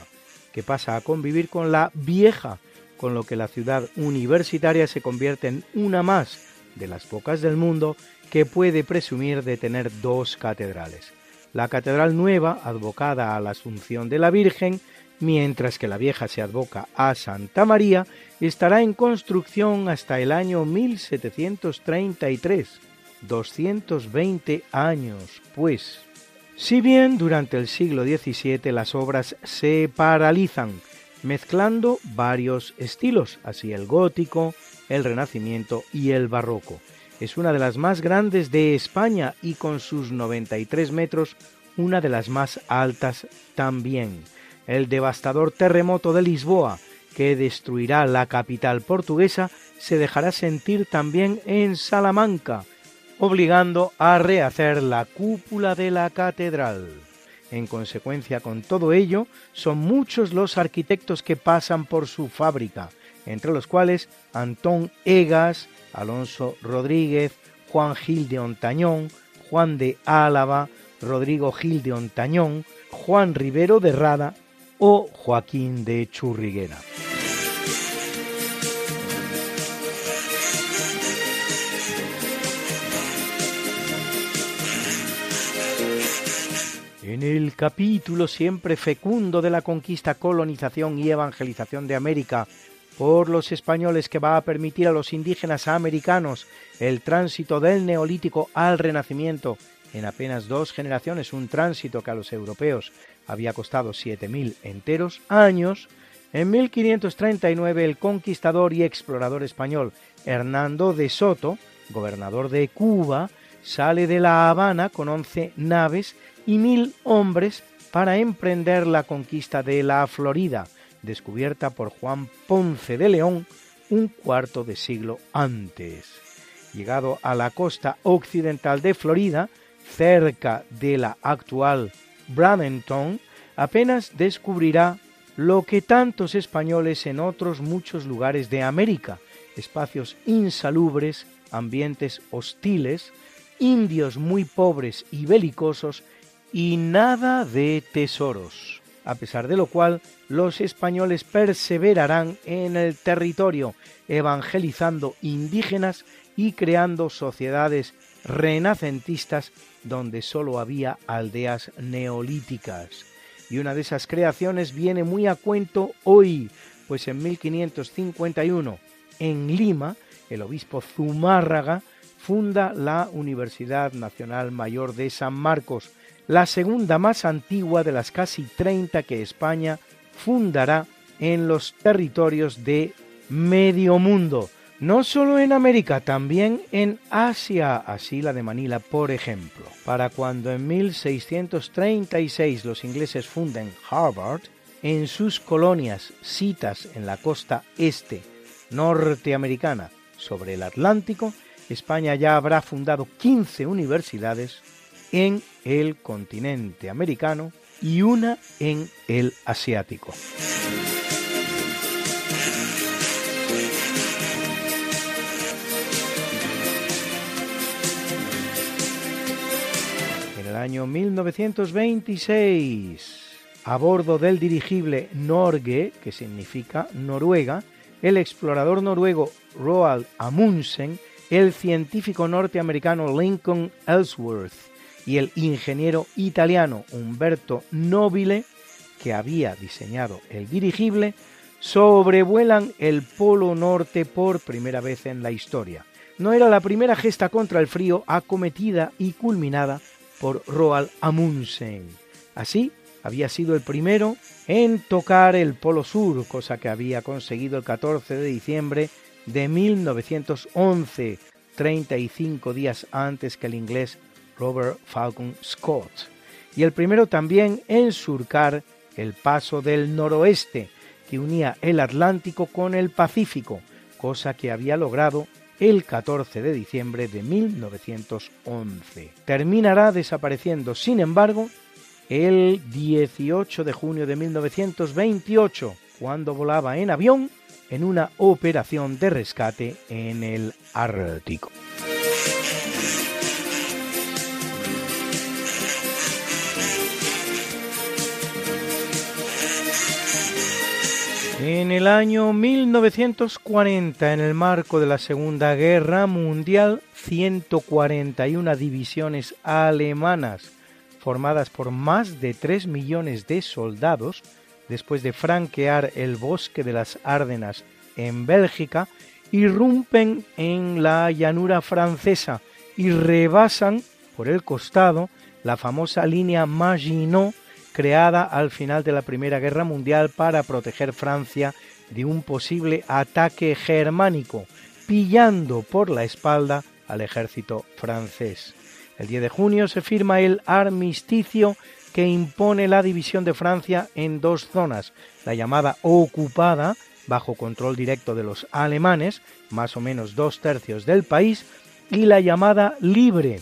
que pasa a convivir con la vieja, con lo que la ciudad universitaria se convierte en una más de las pocas del mundo que puede presumir de tener dos catedrales. La Catedral Nueva, advocada a la Asunción de la Virgen, mientras que la vieja se advoca a Santa María, estará en construcción hasta el año 1733 220 años, pues. Si bien durante el siglo XVII las obras se paralizan, mezclando varios estilos, así el gótico, el renacimiento y el barroco. Es una de las más grandes de España y con sus 93 metros una de las más altas también. El devastador terremoto de Lisboa, que destruirá la capital portuguesa, se dejará sentir también en Salamanca, obligando a rehacer la cúpula de la catedral. En consecuencia con todo ello, son muchos los arquitectos que pasan por su fábrica, entre los cuales Antón Egas, Alonso Rodríguez, Juan Gil de Ontañón, Juan de Álava, Rodrigo Gil de Ontañón, Juan Rivero de Rada o Joaquín de Churriguera. En el capítulo siempre fecundo de la conquista, colonización y evangelización de América por los españoles que va a permitir a los indígenas americanos el tránsito del neolítico al renacimiento en apenas dos generaciones, un tránsito que a los europeos había costado 7.000 enteros años, en 1539 el conquistador y explorador español Hernando de Soto, gobernador de Cuba, sale de La Habana con 11 naves y mil hombres para emprender la conquista de la Florida, descubierta por Juan Ponce de León un cuarto de siglo antes. Llegado a la costa occidental de Florida, cerca de la actual Bradenton, apenas descubrirá lo que tantos españoles en otros muchos lugares de América, espacios insalubres, ambientes hostiles, indios muy pobres y belicosos y nada de tesoros, a pesar de lo cual los españoles perseverarán en el territorio, evangelizando indígenas y creando sociedades renacentistas donde sólo había aldeas neolíticas. Y una de esas creaciones viene muy a cuento hoy, pues en 1551, en Lima, el obispo Zumárraga funda la Universidad Nacional Mayor de San Marcos, la segunda más antigua de las casi 30 que España fundará en los territorios de medio mundo, no solo en América, también en Asia, así la de Manila, por ejemplo. Para cuando en 1636 los ingleses funden Harvard, en sus colonias citas en la costa este norteamericana sobre el Atlántico, España ya habrá fundado 15 universidades en el continente americano y una en el asiático. Año 1926, a bordo del dirigible Norge, que significa Noruega, el explorador noruego Roald Amundsen, el científico norteamericano Lincoln Ellsworth y el ingeniero italiano Umberto Nobile, que había diseñado el dirigible, sobrevuelan el Polo Norte por primera vez en la historia. No era la primera gesta contra el frío acometida y culminada por Roald Amundsen. Así, había sido el primero en tocar el Polo Sur, cosa que había conseguido el 14 de diciembre de 1911, 35 días antes que el inglés Robert Falcon Scott, y el primero también en surcar el paso del noroeste que unía el Atlántico con el Pacífico, cosa que había logrado el 14 de diciembre de 1911. Terminará desapareciendo, sin embargo, el 18 de junio de 1928, cuando volaba en avión en una operación de rescate en el Ártico. En el año 1940, en el marco de la Segunda Guerra Mundial, 141 divisiones alemanas, formadas por más de 3 millones de soldados, después de franquear el bosque de las Árdenas en Bélgica, irrumpen en la llanura francesa y rebasan por el costado la famosa línea Maginot creada al final de la Primera Guerra Mundial para proteger Francia de un posible ataque germánico, pillando por la espalda al ejército francés. El 10 de junio se firma el armisticio que impone la división de Francia en dos zonas, la llamada ocupada, bajo control directo de los alemanes, más o menos dos tercios del país, y la llamada libre,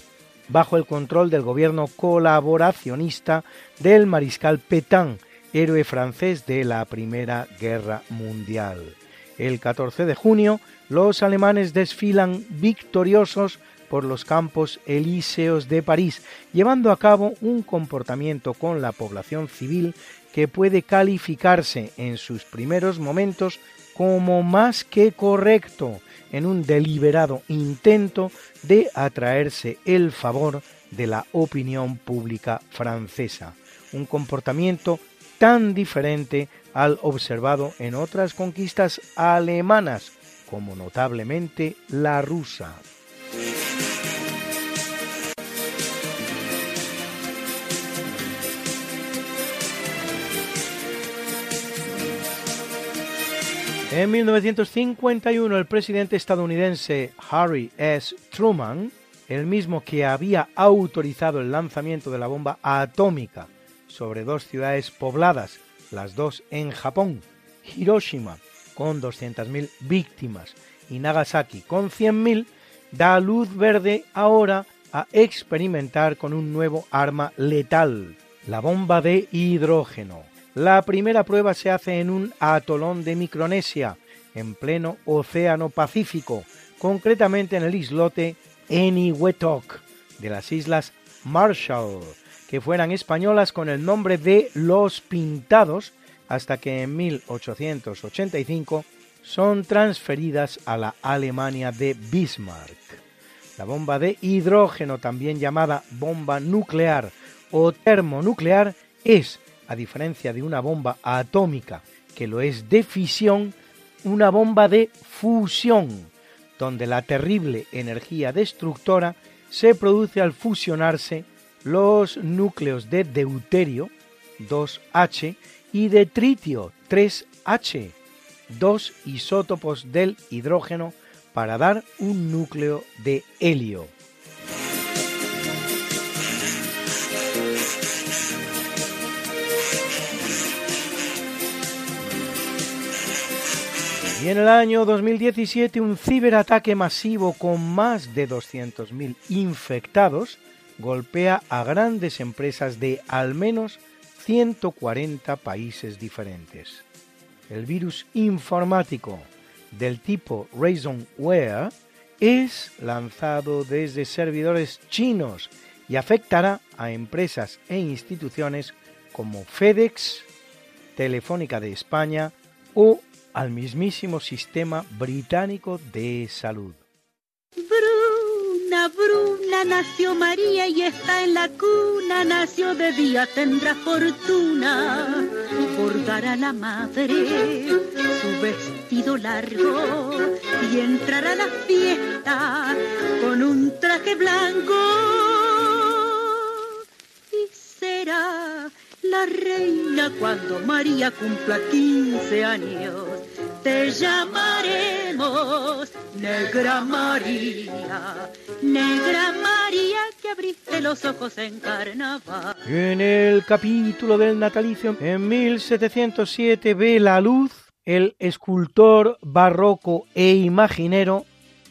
bajo el control del gobierno colaboracionista del mariscal Pétain, héroe francés de la Primera Guerra Mundial. El 14 de junio, los alemanes desfilan victoriosos por los campos elíseos de París, llevando a cabo un comportamiento con la población civil que puede calificarse en sus primeros momentos como más que correcto, en un deliberado intento de atraerse el favor de la opinión pública francesa, un comportamiento tan diferente al observado en otras conquistas alemanas, como notablemente la rusa. En 1951 el presidente estadounidense Harry S. Truman, el mismo que había autorizado el lanzamiento de la bomba atómica sobre dos ciudades pobladas, las dos en Japón, Hiroshima con 200.000 víctimas y Nagasaki con 100.000, da luz verde ahora a experimentar con un nuevo arma letal, la bomba de hidrógeno. La primera prueba se hace en un atolón de Micronesia, en pleno Océano Pacífico, concretamente en el islote Eniwetok de las Islas Marshall, que fueran españolas con el nombre de Los Pintados, hasta que en 1885 son transferidas a la Alemania de Bismarck. La bomba de hidrógeno, también llamada bomba nuclear o termonuclear, es a diferencia de una bomba atómica, que lo es de fisión, una bomba de fusión, donde la terrible energía destructora se produce al fusionarse los núcleos de deuterio, 2H, y de tritio, 3H, dos isótopos del hidrógeno para dar un núcleo de helio. Y en el año 2017 un ciberataque masivo con más de 200.000 infectados golpea a grandes empresas de al menos 140 países diferentes. El virus informático del tipo Ransomware es lanzado desde servidores chinos y afectará a empresas e instituciones como FedEx, Telefónica de España o al mismísimo sistema británico de salud. Bruna, Bruna, nació María y está en la cuna, nació de día, tendrá fortuna, bordará la madre su vestido largo y entrará a la fiesta con un traje blanco. Y será la reina cuando María cumpla 15 años te llamaremos Negra María, Negra María que abriste los ojos en carnaval. En el capítulo del natalicio, en 1707 ve la luz el escultor barroco e imaginero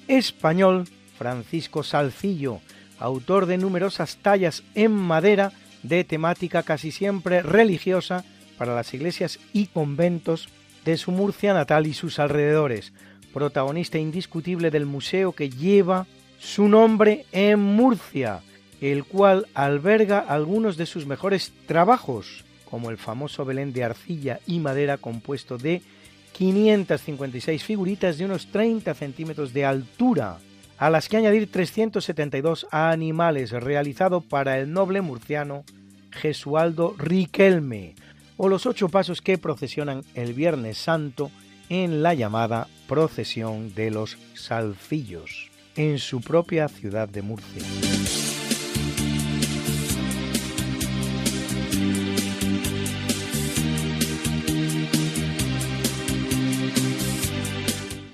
español Francisco Salcillo, autor de numerosas tallas en madera de temática casi siempre religiosa para las iglesias y conventos de su Murcia natal y sus alrededores, protagonista indiscutible del museo que lleva su nombre en Murcia, el cual alberga algunos de sus mejores trabajos, como el famoso Belén de arcilla y madera compuesto de 556 figuritas de unos 30 centímetros de altura, a las que añadir 372 animales realizado para el noble murciano Gesualdo Riquelme, o los ocho pasos que procesionan el Viernes Santo en la llamada procesión de los Salcillos, en su propia ciudad de Murcia.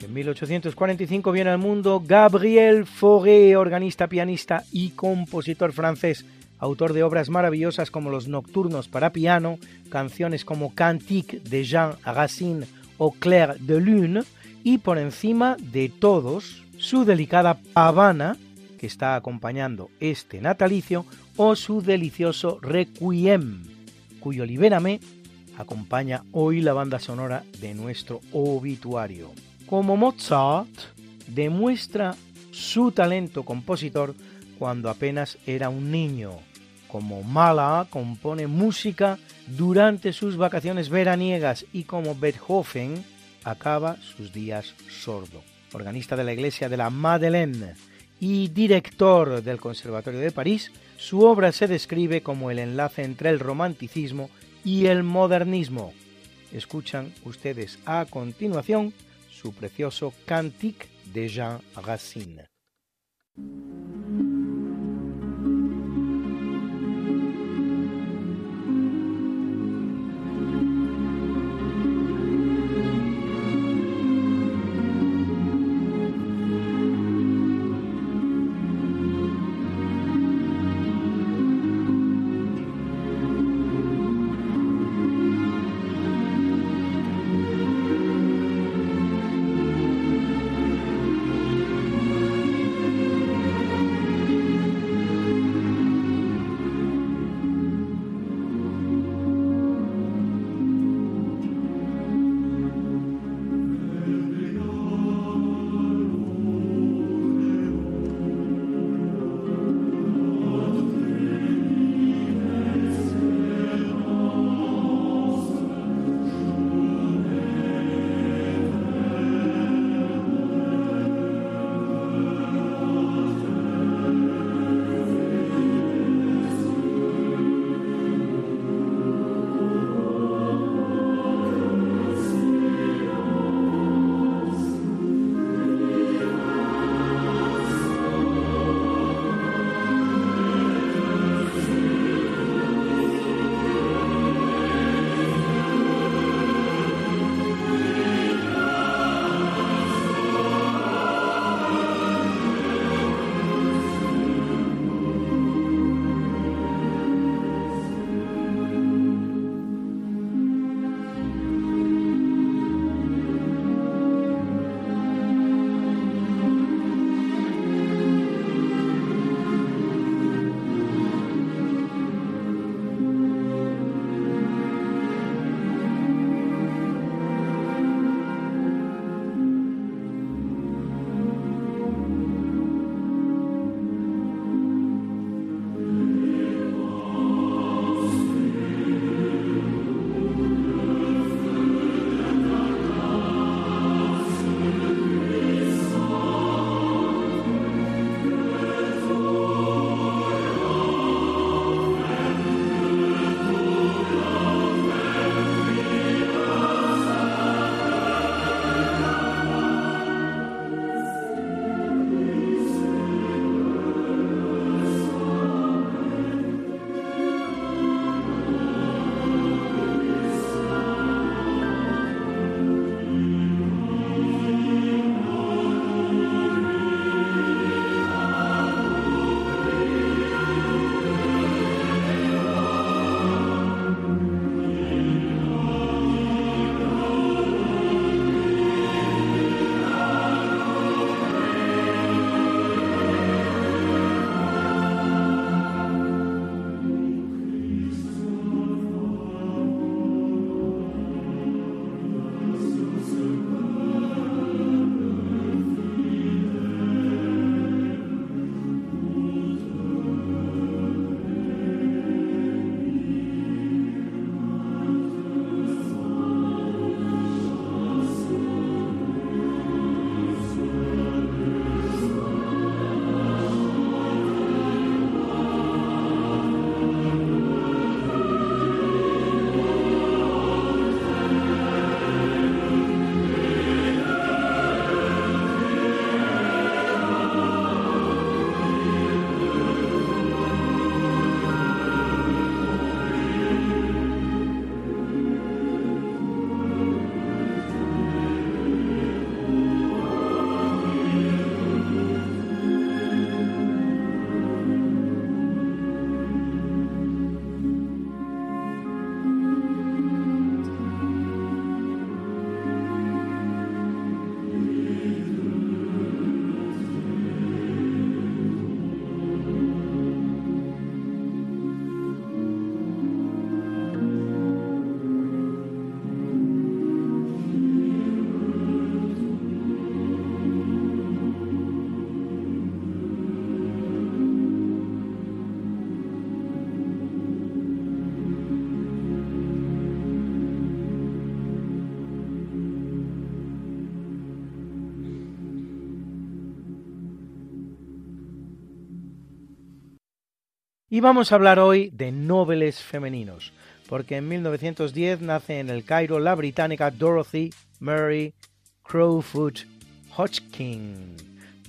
En 1845 viene al mundo Gabriel Fauré, organista, pianista y compositor francés, autor de obras maravillosas como los Nocturnos para piano, canciones como Cantique de Jean Racine o Claire de Lune, y por encima de todos, su delicada pavana, que está acompañando este natalicio, o su delicioso Requiem, cuyo Libérame acompaña hoy la banda sonora de nuestro obituario. Como Mozart, demuestra su talento compositor cuando apenas era un niño. Como Mala compone música durante sus vacaciones veraniegas y como Beethoven acaba sus días sordo. Organista de la iglesia de la Madeleine y director del Conservatorio de París, su obra se describe como el enlace entre el romanticismo y el modernismo. Escuchan ustedes a continuación su precioso Cantique de Jean Racine. Y vamos a hablar hoy de nobles femeninos, porque en 1910 nace en el Cairo la británica Dorothy Mary Crowfoot Hodgkin,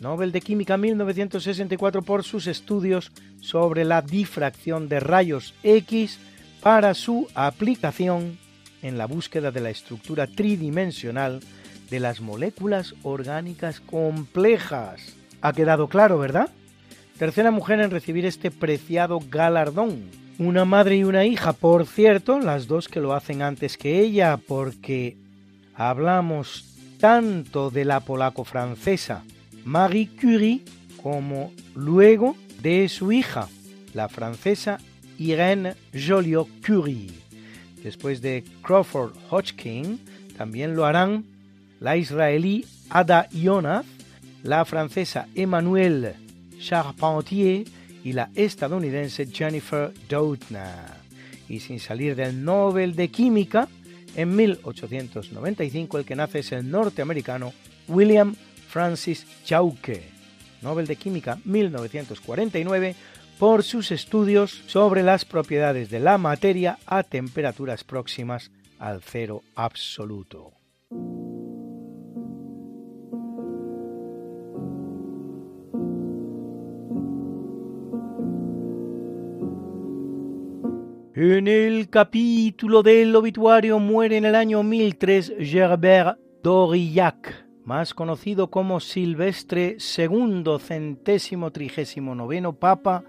Nobel de Química 1964 por sus estudios sobre la difracción de rayos X para su aplicación en la búsqueda de la estructura tridimensional de las moléculas orgánicas complejas. Ha quedado claro, ¿verdad? Tercera mujer en recibir este preciado galardón. Una madre y una hija, por cierto, las dos que lo hacen antes que ella, porque hablamos tanto de la polaco-francesa Marie Curie como luego de su hija, la francesa Irène Joliot-Curie. Después de Crawford Hodgkin, también lo harán la israelí Ada Yonath, la francesa Emmanuelle Charpentier y la estadounidense Jennifer Doudna. Y sin salir del Nobel de Química, en 1895 el que nace es el norteamericano William Francis Chauke, Nobel de Química 1949, por sus estudios sobre las propiedades de la materia a temperaturas próximas al cero absoluto. En el capítulo del obituario muere en el año 1003 Gerbert d'Aurillac, más conocido como Silvestre II, centésimo trigésimo noveno Papa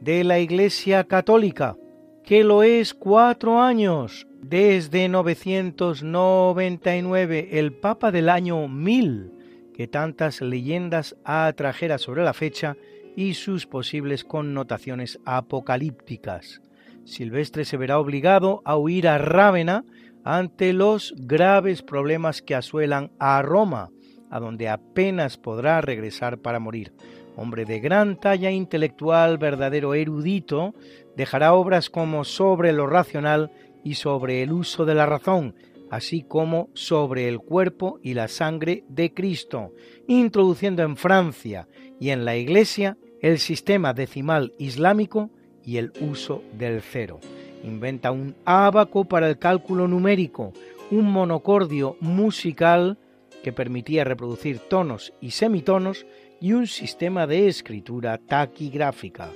de la Iglesia Católica, que lo es cuatro años, desde 999, el Papa del año 1000, que tantas leyendas atrajera sobre la fecha y sus posibles connotaciones apocalípticas. Silvestre se verá obligado a huir a Rávena ante los graves problemas que asuelan a Roma, a donde apenas podrá regresar para morir. Hombre de gran talla intelectual, verdadero erudito, dejará obras como sobre lo racional y sobre el uso de la razón, así como sobre el cuerpo y la sangre de Cristo, introduciendo en Francia y en la Iglesia el sistema decimal islámico y el uso del cero. Inventa un ábaco para el cálculo numérico, un monocordio musical que permitía reproducir tonos y semitonos y un sistema de escritura taquigráfica.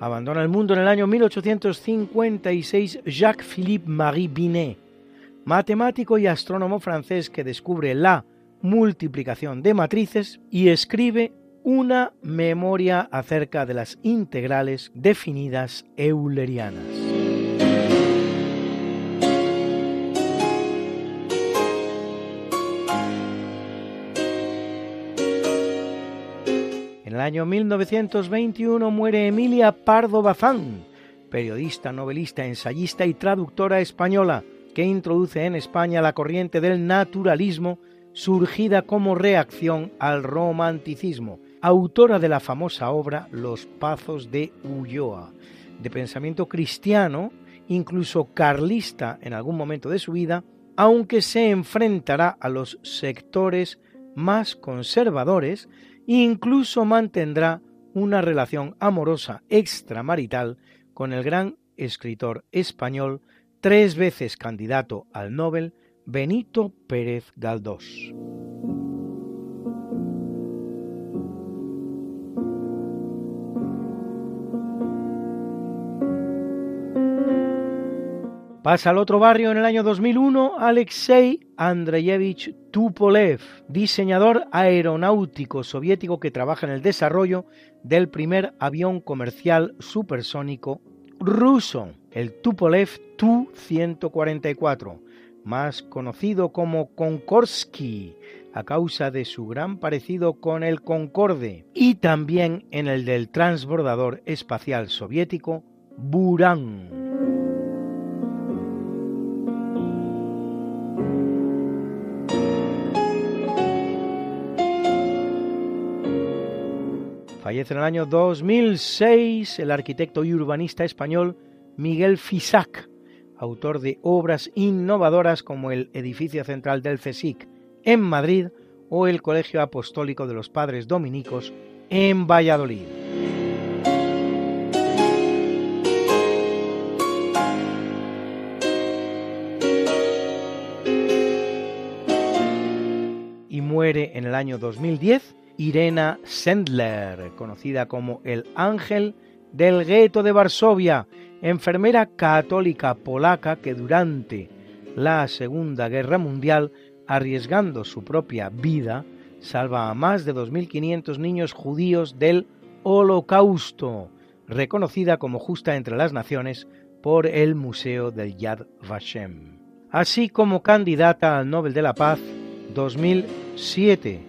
Abandona el mundo en el año 1856 Jacques-Philippe Marie Binet, matemático y astrónomo francés que descubre la multiplicación de matrices y escribe una memoria acerca de las integrales definidas eulerianas. En el año 1921 muere Emilia Pardo Bazán, periodista, novelista, ensayista y traductora española, que introduce en España la corriente del naturalismo surgida como reacción al romanticismo, autora de la famosa obra Los Pazos de Ulloa, de pensamiento cristiano, incluso carlista en algún momento de su vida, aunque se enfrentará a los sectores más conservadores incluso mantendrá una relación amorosa extramarital con el gran escritor español tres veces candidato al Nobel, Benito Pérez Galdós. Pasa al otro barrio en el año 2001 Alexei Andreyevich Tupolev, diseñador aeronáutico soviético que trabaja en el desarrollo del primer avión comercial supersónico ruso el Tupolev Tu-144, más conocido como Konkorsky, a causa de su gran parecido con el Concorde, y también en el del transbordador espacial soviético Buran. Fallece en el año 2006 el arquitecto y urbanista español Miguel Fisac, autor de obras innovadoras como el edificio central del CSIC en Madrid o el Colegio Apostólico de los Padres Dominicos en Valladolid. Y muere en el año 2010 Irena Sendler, conocida como el ángel del gueto de Varsovia, enfermera católica polaca que durante la Segunda Guerra Mundial, arriesgando su propia vida, salva a más de 2.500 niños judíos del Holocausto, reconocida como justa entre las naciones por el Museo del Yad Vashem, así como candidata al Nobel de la Paz 2007,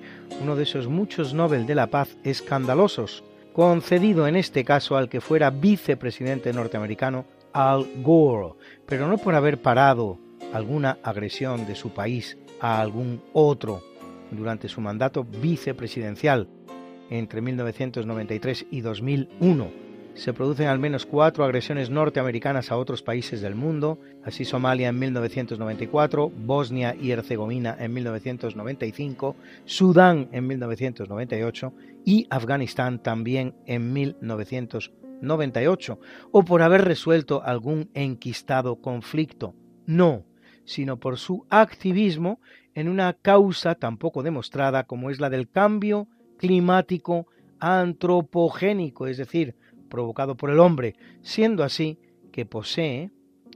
uno de esos muchos Nobel de la Paz escandalosos, concedido en este caso al que fuera vicepresidente norteamericano Al Gore, pero no por haber parado alguna agresión de su país a algún otro durante su mandato vicepresidencial entre 1993 y 2001, se producen al menos cuatro agresiones norteamericanas a otros países del mundo, así Somalia en 1994, Bosnia y Herzegovina en 1995, Sudán en 1998 y Afganistán también en 1998, o por haber resuelto algún enquistado conflicto. No, sino por su activismo en una causa tan poco demostrada como es la del cambio climático antropogénico, es decir, provocado por el hombre, siendo así que posee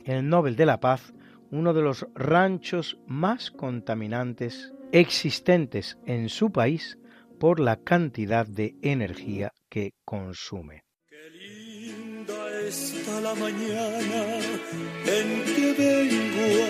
el Nobel de la Paz, uno de los ranchos más contaminantes existentes en su país por la cantidad de energía que consume. Qué linda está la mañana en que vengo a.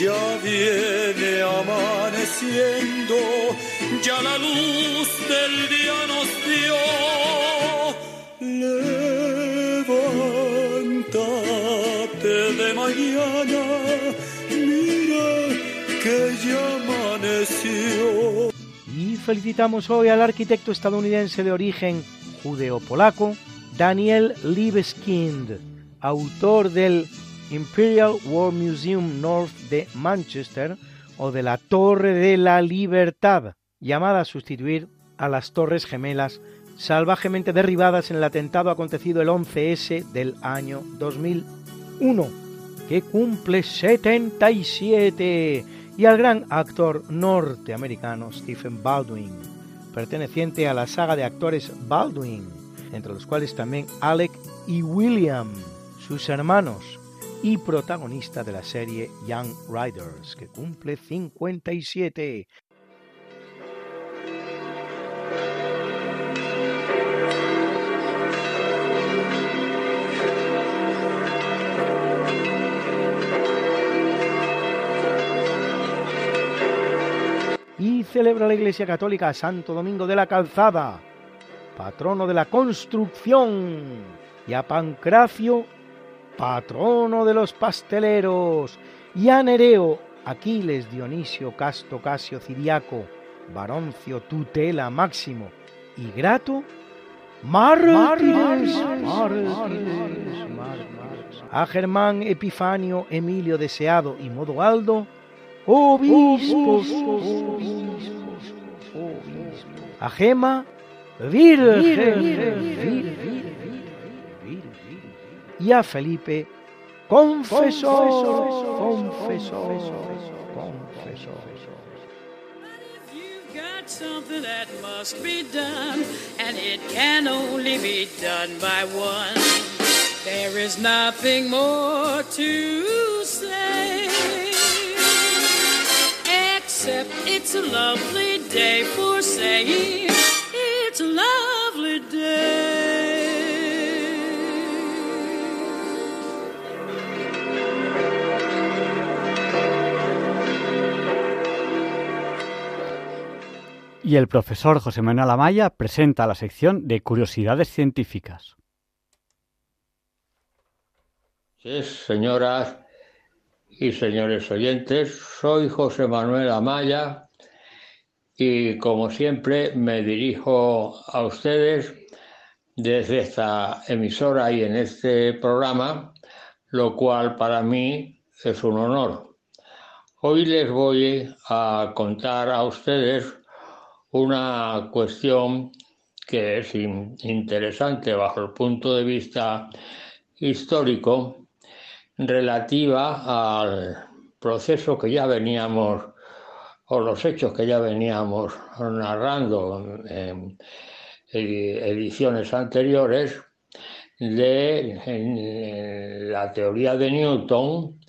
ya viene amaneciendo, ya la luz del día nos dio. Levántate de mañana, mira que ya amaneció. Y felicitamos hoy al arquitecto estadounidense de origen judeo-polaco, Daniel Libeskind, autor del Imperial War Museum North de Manchester o de la Torre de la Libertad, llamada a sustituir a las Torres Gemelas salvajemente derribadas en el atentado acontecido el 11S del año 2001, que cumple 77, y al gran actor norteamericano Stephen Baldwin, perteneciente a la saga de actores Baldwin, entre los cuales también Alec y William, sus hermanos, y protagonista de la serie Young Riders, que cumple 57. Y celebra la Iglesia Católica Santo Domingo de la Calzada, patrono de la construcción, y a Pancracio patrono de los pasteleros, y a Nereo, Aquiles, Dionisio, Casto, Casio, Ciriaco, Baroncio, Tutela, Máximo y Grato, mártires, a Germán, Epifanio, Emilio, Deseado y Modoaldo, obispos, a Gema, virgen, y a Felipe confesor, confesor, confesor. Something that must be done, and it can only be done by one. There is nothing more to say, except it's a lovely day for saying Y el profesor José Manuel Amaya presenta la sección de curiosidades científicas. Sí, señoras y señores oyentes, soy José Manuel Amaya y como siempre me dirijo a ustedes desde esta emisora y en este programa, lo cual para mí es un honor. Hoy les voy a contar a ustedes una cuestión que es interesante bajo el punto de vista histórico relativa al proceso que ya veníamos o los hechos que ya veníamos narrando en ediciones anteriores de la teoría de Newton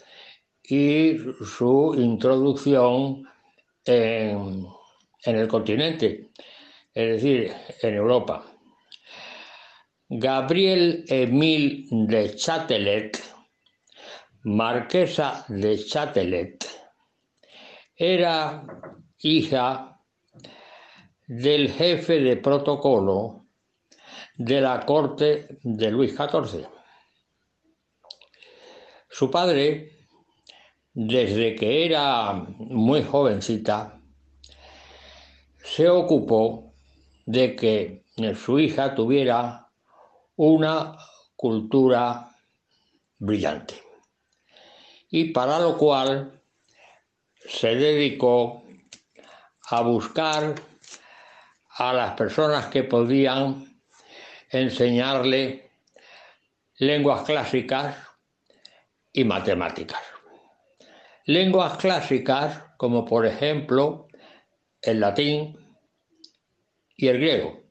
y su introducción en, en el continente, es decir, en Europa. Gabriel Emile de Chatelet, marquesa de Chatelet, era hija del jefe de protocolo de la corte de Luis XIV. Su padre, desde que era muy jovencita, se ocupó de que su hija tuviera una cultura brillante. Y para lo cual se dedicó a buscar a las personas que podían enseñarle lenguas clásicas y matemáticas. Lenguas clásicas como por ejemplo el latín y el griego.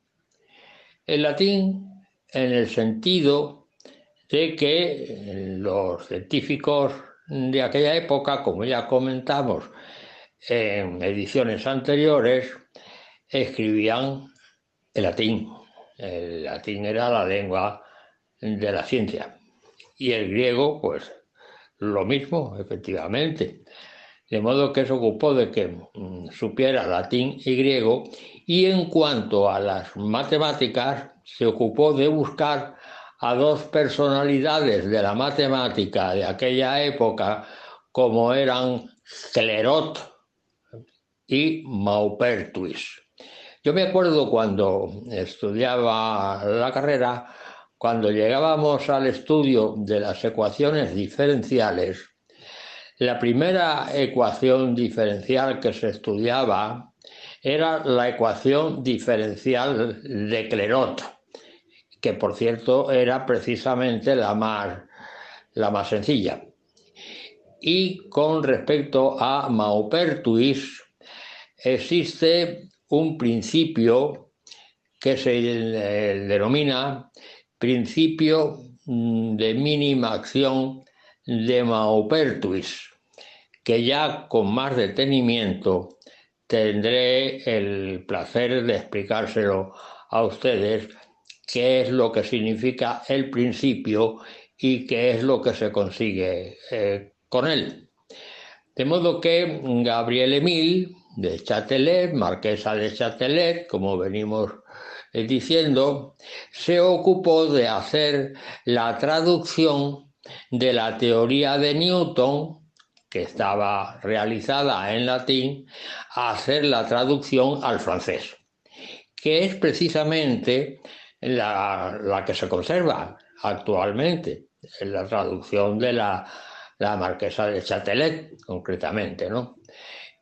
El latín en el sentido de que los científicos de aquella época, como ya comentamos en ediciones anteriores, escribían el latín. El latín era la lengua de la ciencia. Y el griego, pues lo mismo, efectivamente. De modo que se ocupó de que mm, supiera latín y griego. Y en cuanto a las matemáticas, se ocupó de buscar a dos personalidades de la matemática de aquella época, como eran Clerot y Maupertuis. Yo me acuerdo cuando estudiaba la carrera, cuando llegábamos al estudio de las ecuaciones diferenciales, la primera ecuación diferencial que se estudiaba era la ecuación diferencial de Clerot que por cierto era precisamente la más, la más sencilla. Y con respecto a Maupertuis, existe un principio que se denomina principio mm, de mínima acción de Maupertuis, que ya con más detenimiento tendré el placer de explicárselo a ustedes qué es lo que significa el principio y qué es lo que se consigue eh, con él. De modo que Gabriel Emil de Chatelet, marquesa de Chatelet, como venimos eh, diciendo, se ocupó de hacer la traducción de la teoría de Newton, que estaba realizada en latín, a hacer la traducción al francés, que es precisamente la, que se conserva actualmente, en la traducción de la, marquesa de Chatelet, concretamente, ¿no?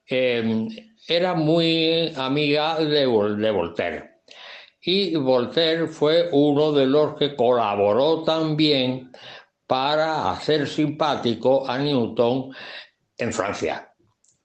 Em, era muy amiga de, de Voltaire. Y Voltaire fue uno de los que colaboró también para hacer simpático a Newton en Francia.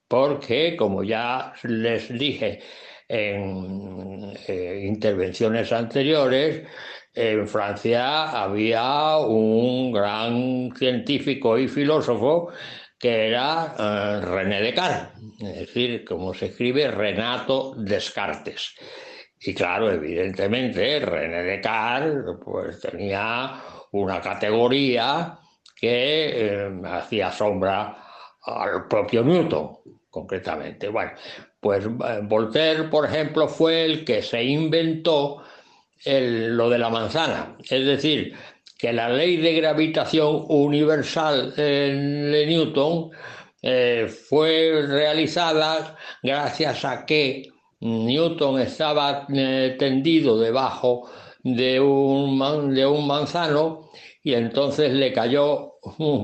Porque, como ya les dije en eh, intervenciones anteriores, en Francia había un gran científico y filósofo que era eh, René Descartes, es decir, como se escribe Renato Descartes. Y claro, evidentemente, René Descartes pues, tenía una categoría que eh, hacía sombra al propio Newton. concretamente. Bueno, pues eh, Voltaire, por ejemplo, fue el que se inventó lo de la manzana, es decir, que la ley de gravitación universal de Newton eh, fue realizada gracias a que Newton estaba eh, tendido debajo de un, de un manzano y entonces le cayó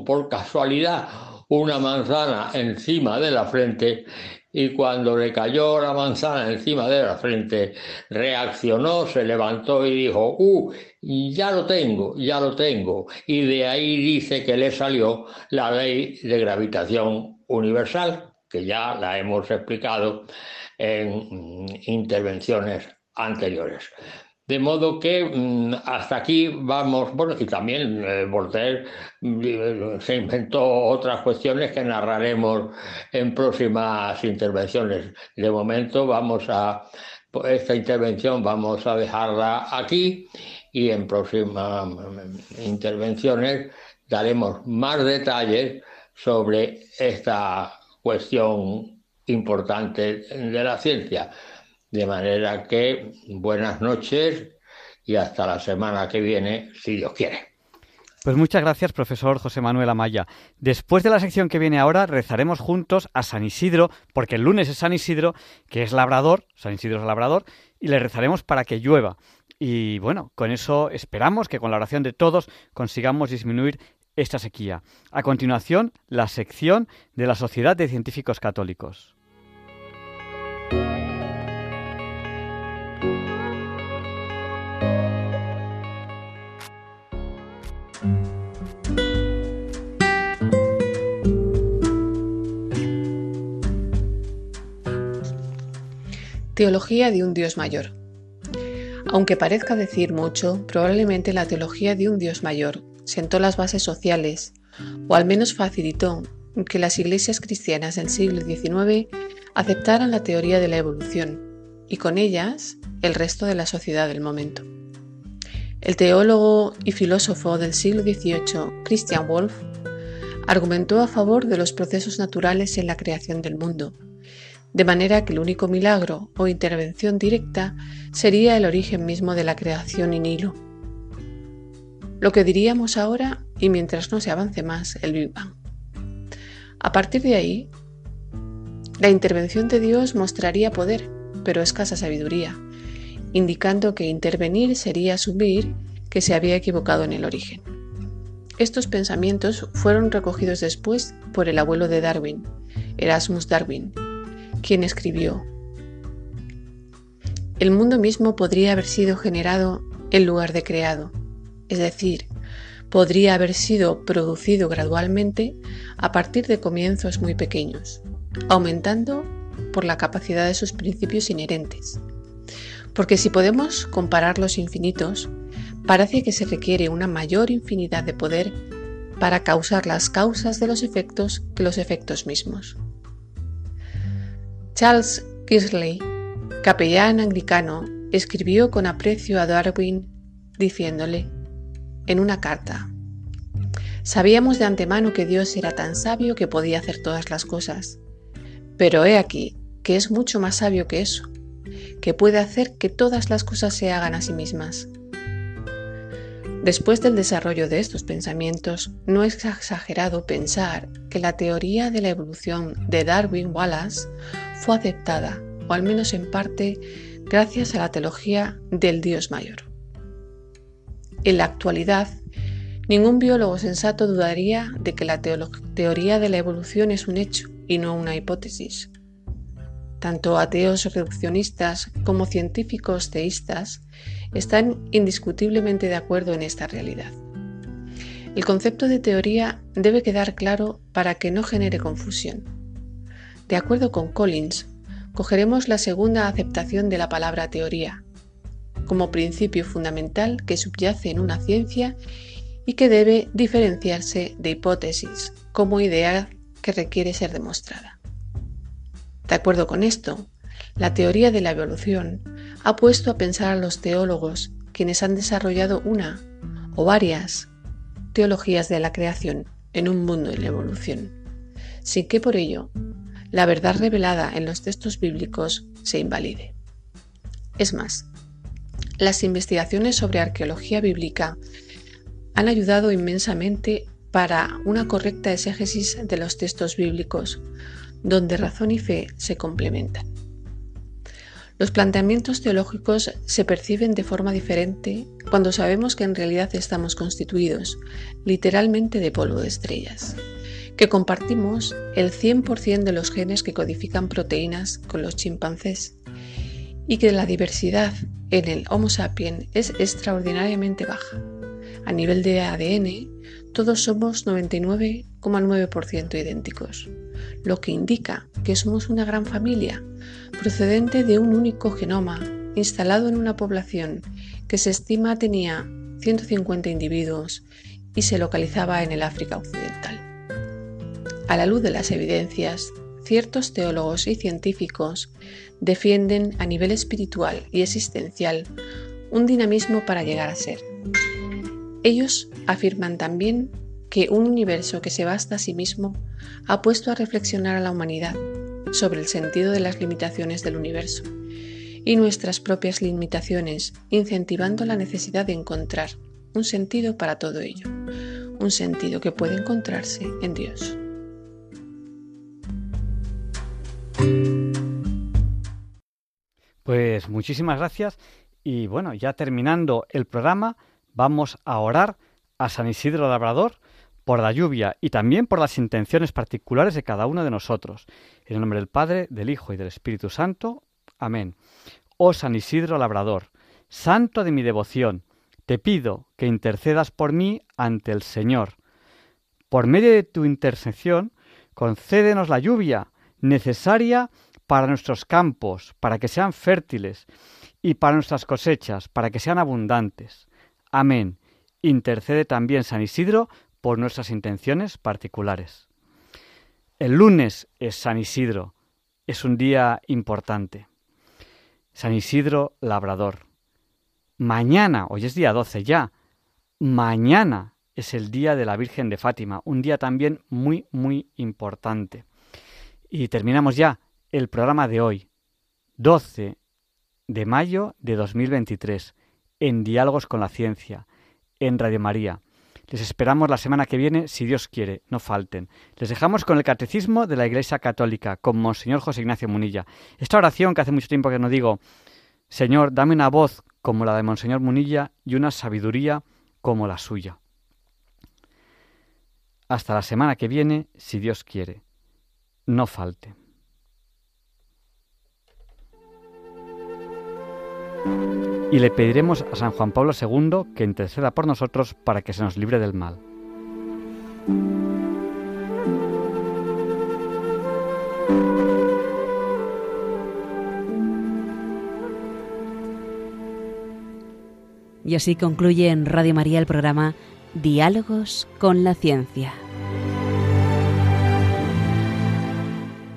por casualidad una manzana encima de la frente y cuando le cayó la manzana encima de la frente, reaccionó, se levantó y dijo, ¡uh! Ya lo tengo, ya lo tengo. Y de ahí dice que le salió la ley de gravitación universal, que ya la hemos explicado en intervenciones anteriores. De modo que mm, hasta aquí vamos, bueno, y también eh, Voltaire mm, se inventó otras cuestiones que narraremos en próximas intervenciones. De momento vamos a, esta intervención vamos a dejarla aquí y en próximas mm, intervenciones daremos más detalles sobre esta cuestión importante de la ciencia. De manera que buenas noches y hasta la semana que viene, si Dios quiere. Pues muchas gracias, profesor José Manuel Amaya. Después de la sección que viene ahora, rezaremos juntos a San Isidro, porque el lunes es San Isidro, que es labrador, San Isidro es labrador, y le rezaremos para que llueva. Y bueno, con eso esperamos que con la oración de todos consigamos disminuir esta sequía. A continuación, la sección de la Sociedad de Científicos Católicos. Teología de un Dios mayor. Aunque parezca decir mucho, probablemente la teología de un Dios mayor sentó las bases sociales, o al menos facilitó que las iglesias cristianas del siglo XIX aceptaran la teoría de la evolución, y con ellas el resto de la sociedad del momento. El teólogo y filósofo del siglo XVIII, Christian Wolff, argumentó a favor de los procesos naturales en la creación del mundo, de manera que el único milagro o intervención directa sería el origen mismo de la creación in hilo. Lo que diríamos ahora, y mientras no se avance más, el Big Bang. A partir de ahí, la intervención de Dios mostraría poder, pero escasa sabiduría, indicando que intervenir sería asumir que se había equivocado en el origen. Estos pensamientos fueron recogidos después por el abuelo de Darwin, Erasmus Darwin, quien escribió, El mundo mismo podría haber sido generado en lugar de creado, es decir, podría haber sido producido gradualmente a partir de comienzos muy pequeños, aumentando por la capacidad de sus principios inherentes. Porque si podemos comparar los infinitos, parece que se requiere una mayor infinidad de poder para causar las causas de los efectos que los efectos mismos. Charles Kingsley, capellán anglicano, escribió con aprecio a Darwin diciéndole en una carta, Sabíamos de antemano que Dios era tan sabio que podía hacer todas las cosas, pero he aquí que es mucho más sabio que eso, que puede hacer que todas las cosas se hagan a sí mismas. Después del desarrollo de estos pensamientos, no es exagerado pensar que la teoría de la evolución de Darwin Wallace fue aceptada, o al menos en parte, gracias a la teología del Dios mayor. En la actualidad, ningún biólogo sensato dudaría de que la teoría de la evolución es un hecho y no una hipótesis. Tanto ateos reduccionistas como científicos teístas están indiscutiblemente de acuerdo en esta realidad. El concepto de teoría debe quedar claro para que no genere confusión. De acuerdo con Collins, cogeremos la segunda aceptación de la palabra teoría, como principio fundamental que subyace en una ciencia y que debe diferenciarse de hipótesis, como idea que requiere ser demostrada. De acuerdo con esto, la teoría de la evolución ha puesto a pensar a los teólogos quienes han desarrollado una o varias teologías de la creación en un mundo en evolución, sin que por ello la verdad revelada en los textos bíblicos se invalide. Es más, las investigaciones sobre arqueología bíblica han ayudado inmensamente para una correcta exégesis de los textos bíblicos, donde razón y fe se complementan. Los planteamientos teológicos se perciben de forma diferente cuando sabemos que en realidad estamos constituidos literalmente de polvo de estrellas, que compartimos el 100% de los genes que codifican proteínas con los chimpancés y que la diversidad en el Homo sapiens es extraordinariamente baja. A nivel de ADN, todos somos 99,9% idénticos, lo que indica que somos una gran familia, procedente de un único genoma, instalado en una población que se estima tenía 150 individuos y se localizaba en el África Occidental. A la luz de las evidencias, ciertos teólogos y científicos defienden a nivel espiritual y existencial un dinamismo para llegar a ser. Ellos afirman también que un universo que se basta a sí mismo ha puesto a reflexionar a la humanidad sobre el sentido de las limitaciones del universo y nuestras propias limitaciones, incentivando la necesidad de encontrar un sentido para todo ello, un sentido que puede encontrarse en Dios. Pues muchísimas gracias y bueno, ya terminando el programa, vamos a orar a San Isidro Labrador por la lluvia y también por las intenciones particulares de cada uno de nosotros. En el nombre del Padre, del Hijo y del Espíritu Santo. Amén. Oh San Isidro Labrador, santo de mi devoción, te pido que intercedas por mí ante el Señor. Por medio de tu intercesión, concédenos la lluvia necesaria para nuestros campos, para que sean fértiles, y para nuestras cosechas, para que sean abundantes. Amén. Intercede también San Isidro por nuestras intenciones particulares. El lunes es San Isidro, es un día importante. San Isidro Labrador. Mañana, hoy es día 12 ya, mañana es el día de la Virgen de Fátima, un día también muy, muy importante. Y terminamos ya el programa de hoy, 12 de mayo de 2023, en Diálogos con la Ciencia, en Radio María. Les esperamos la semana que viene, si Dios quiere, no falten. Les dejamos con el Catecismo de la Iglesia Católica, con Monseñor José Ignacio Munilla. Esta oración que hace mucho tiempo que no digo, Señor, dame una voz como la de Monseñor Munilla y una sabiduría como la suya. Hasta la semana que viene, si Dios quiere. No falte. y le pediremos a San Juan Pablo II que interceda por nosotros para que se nos libre del mal. Y así concluye en Radio María el programa Diálogos con la Ciencia.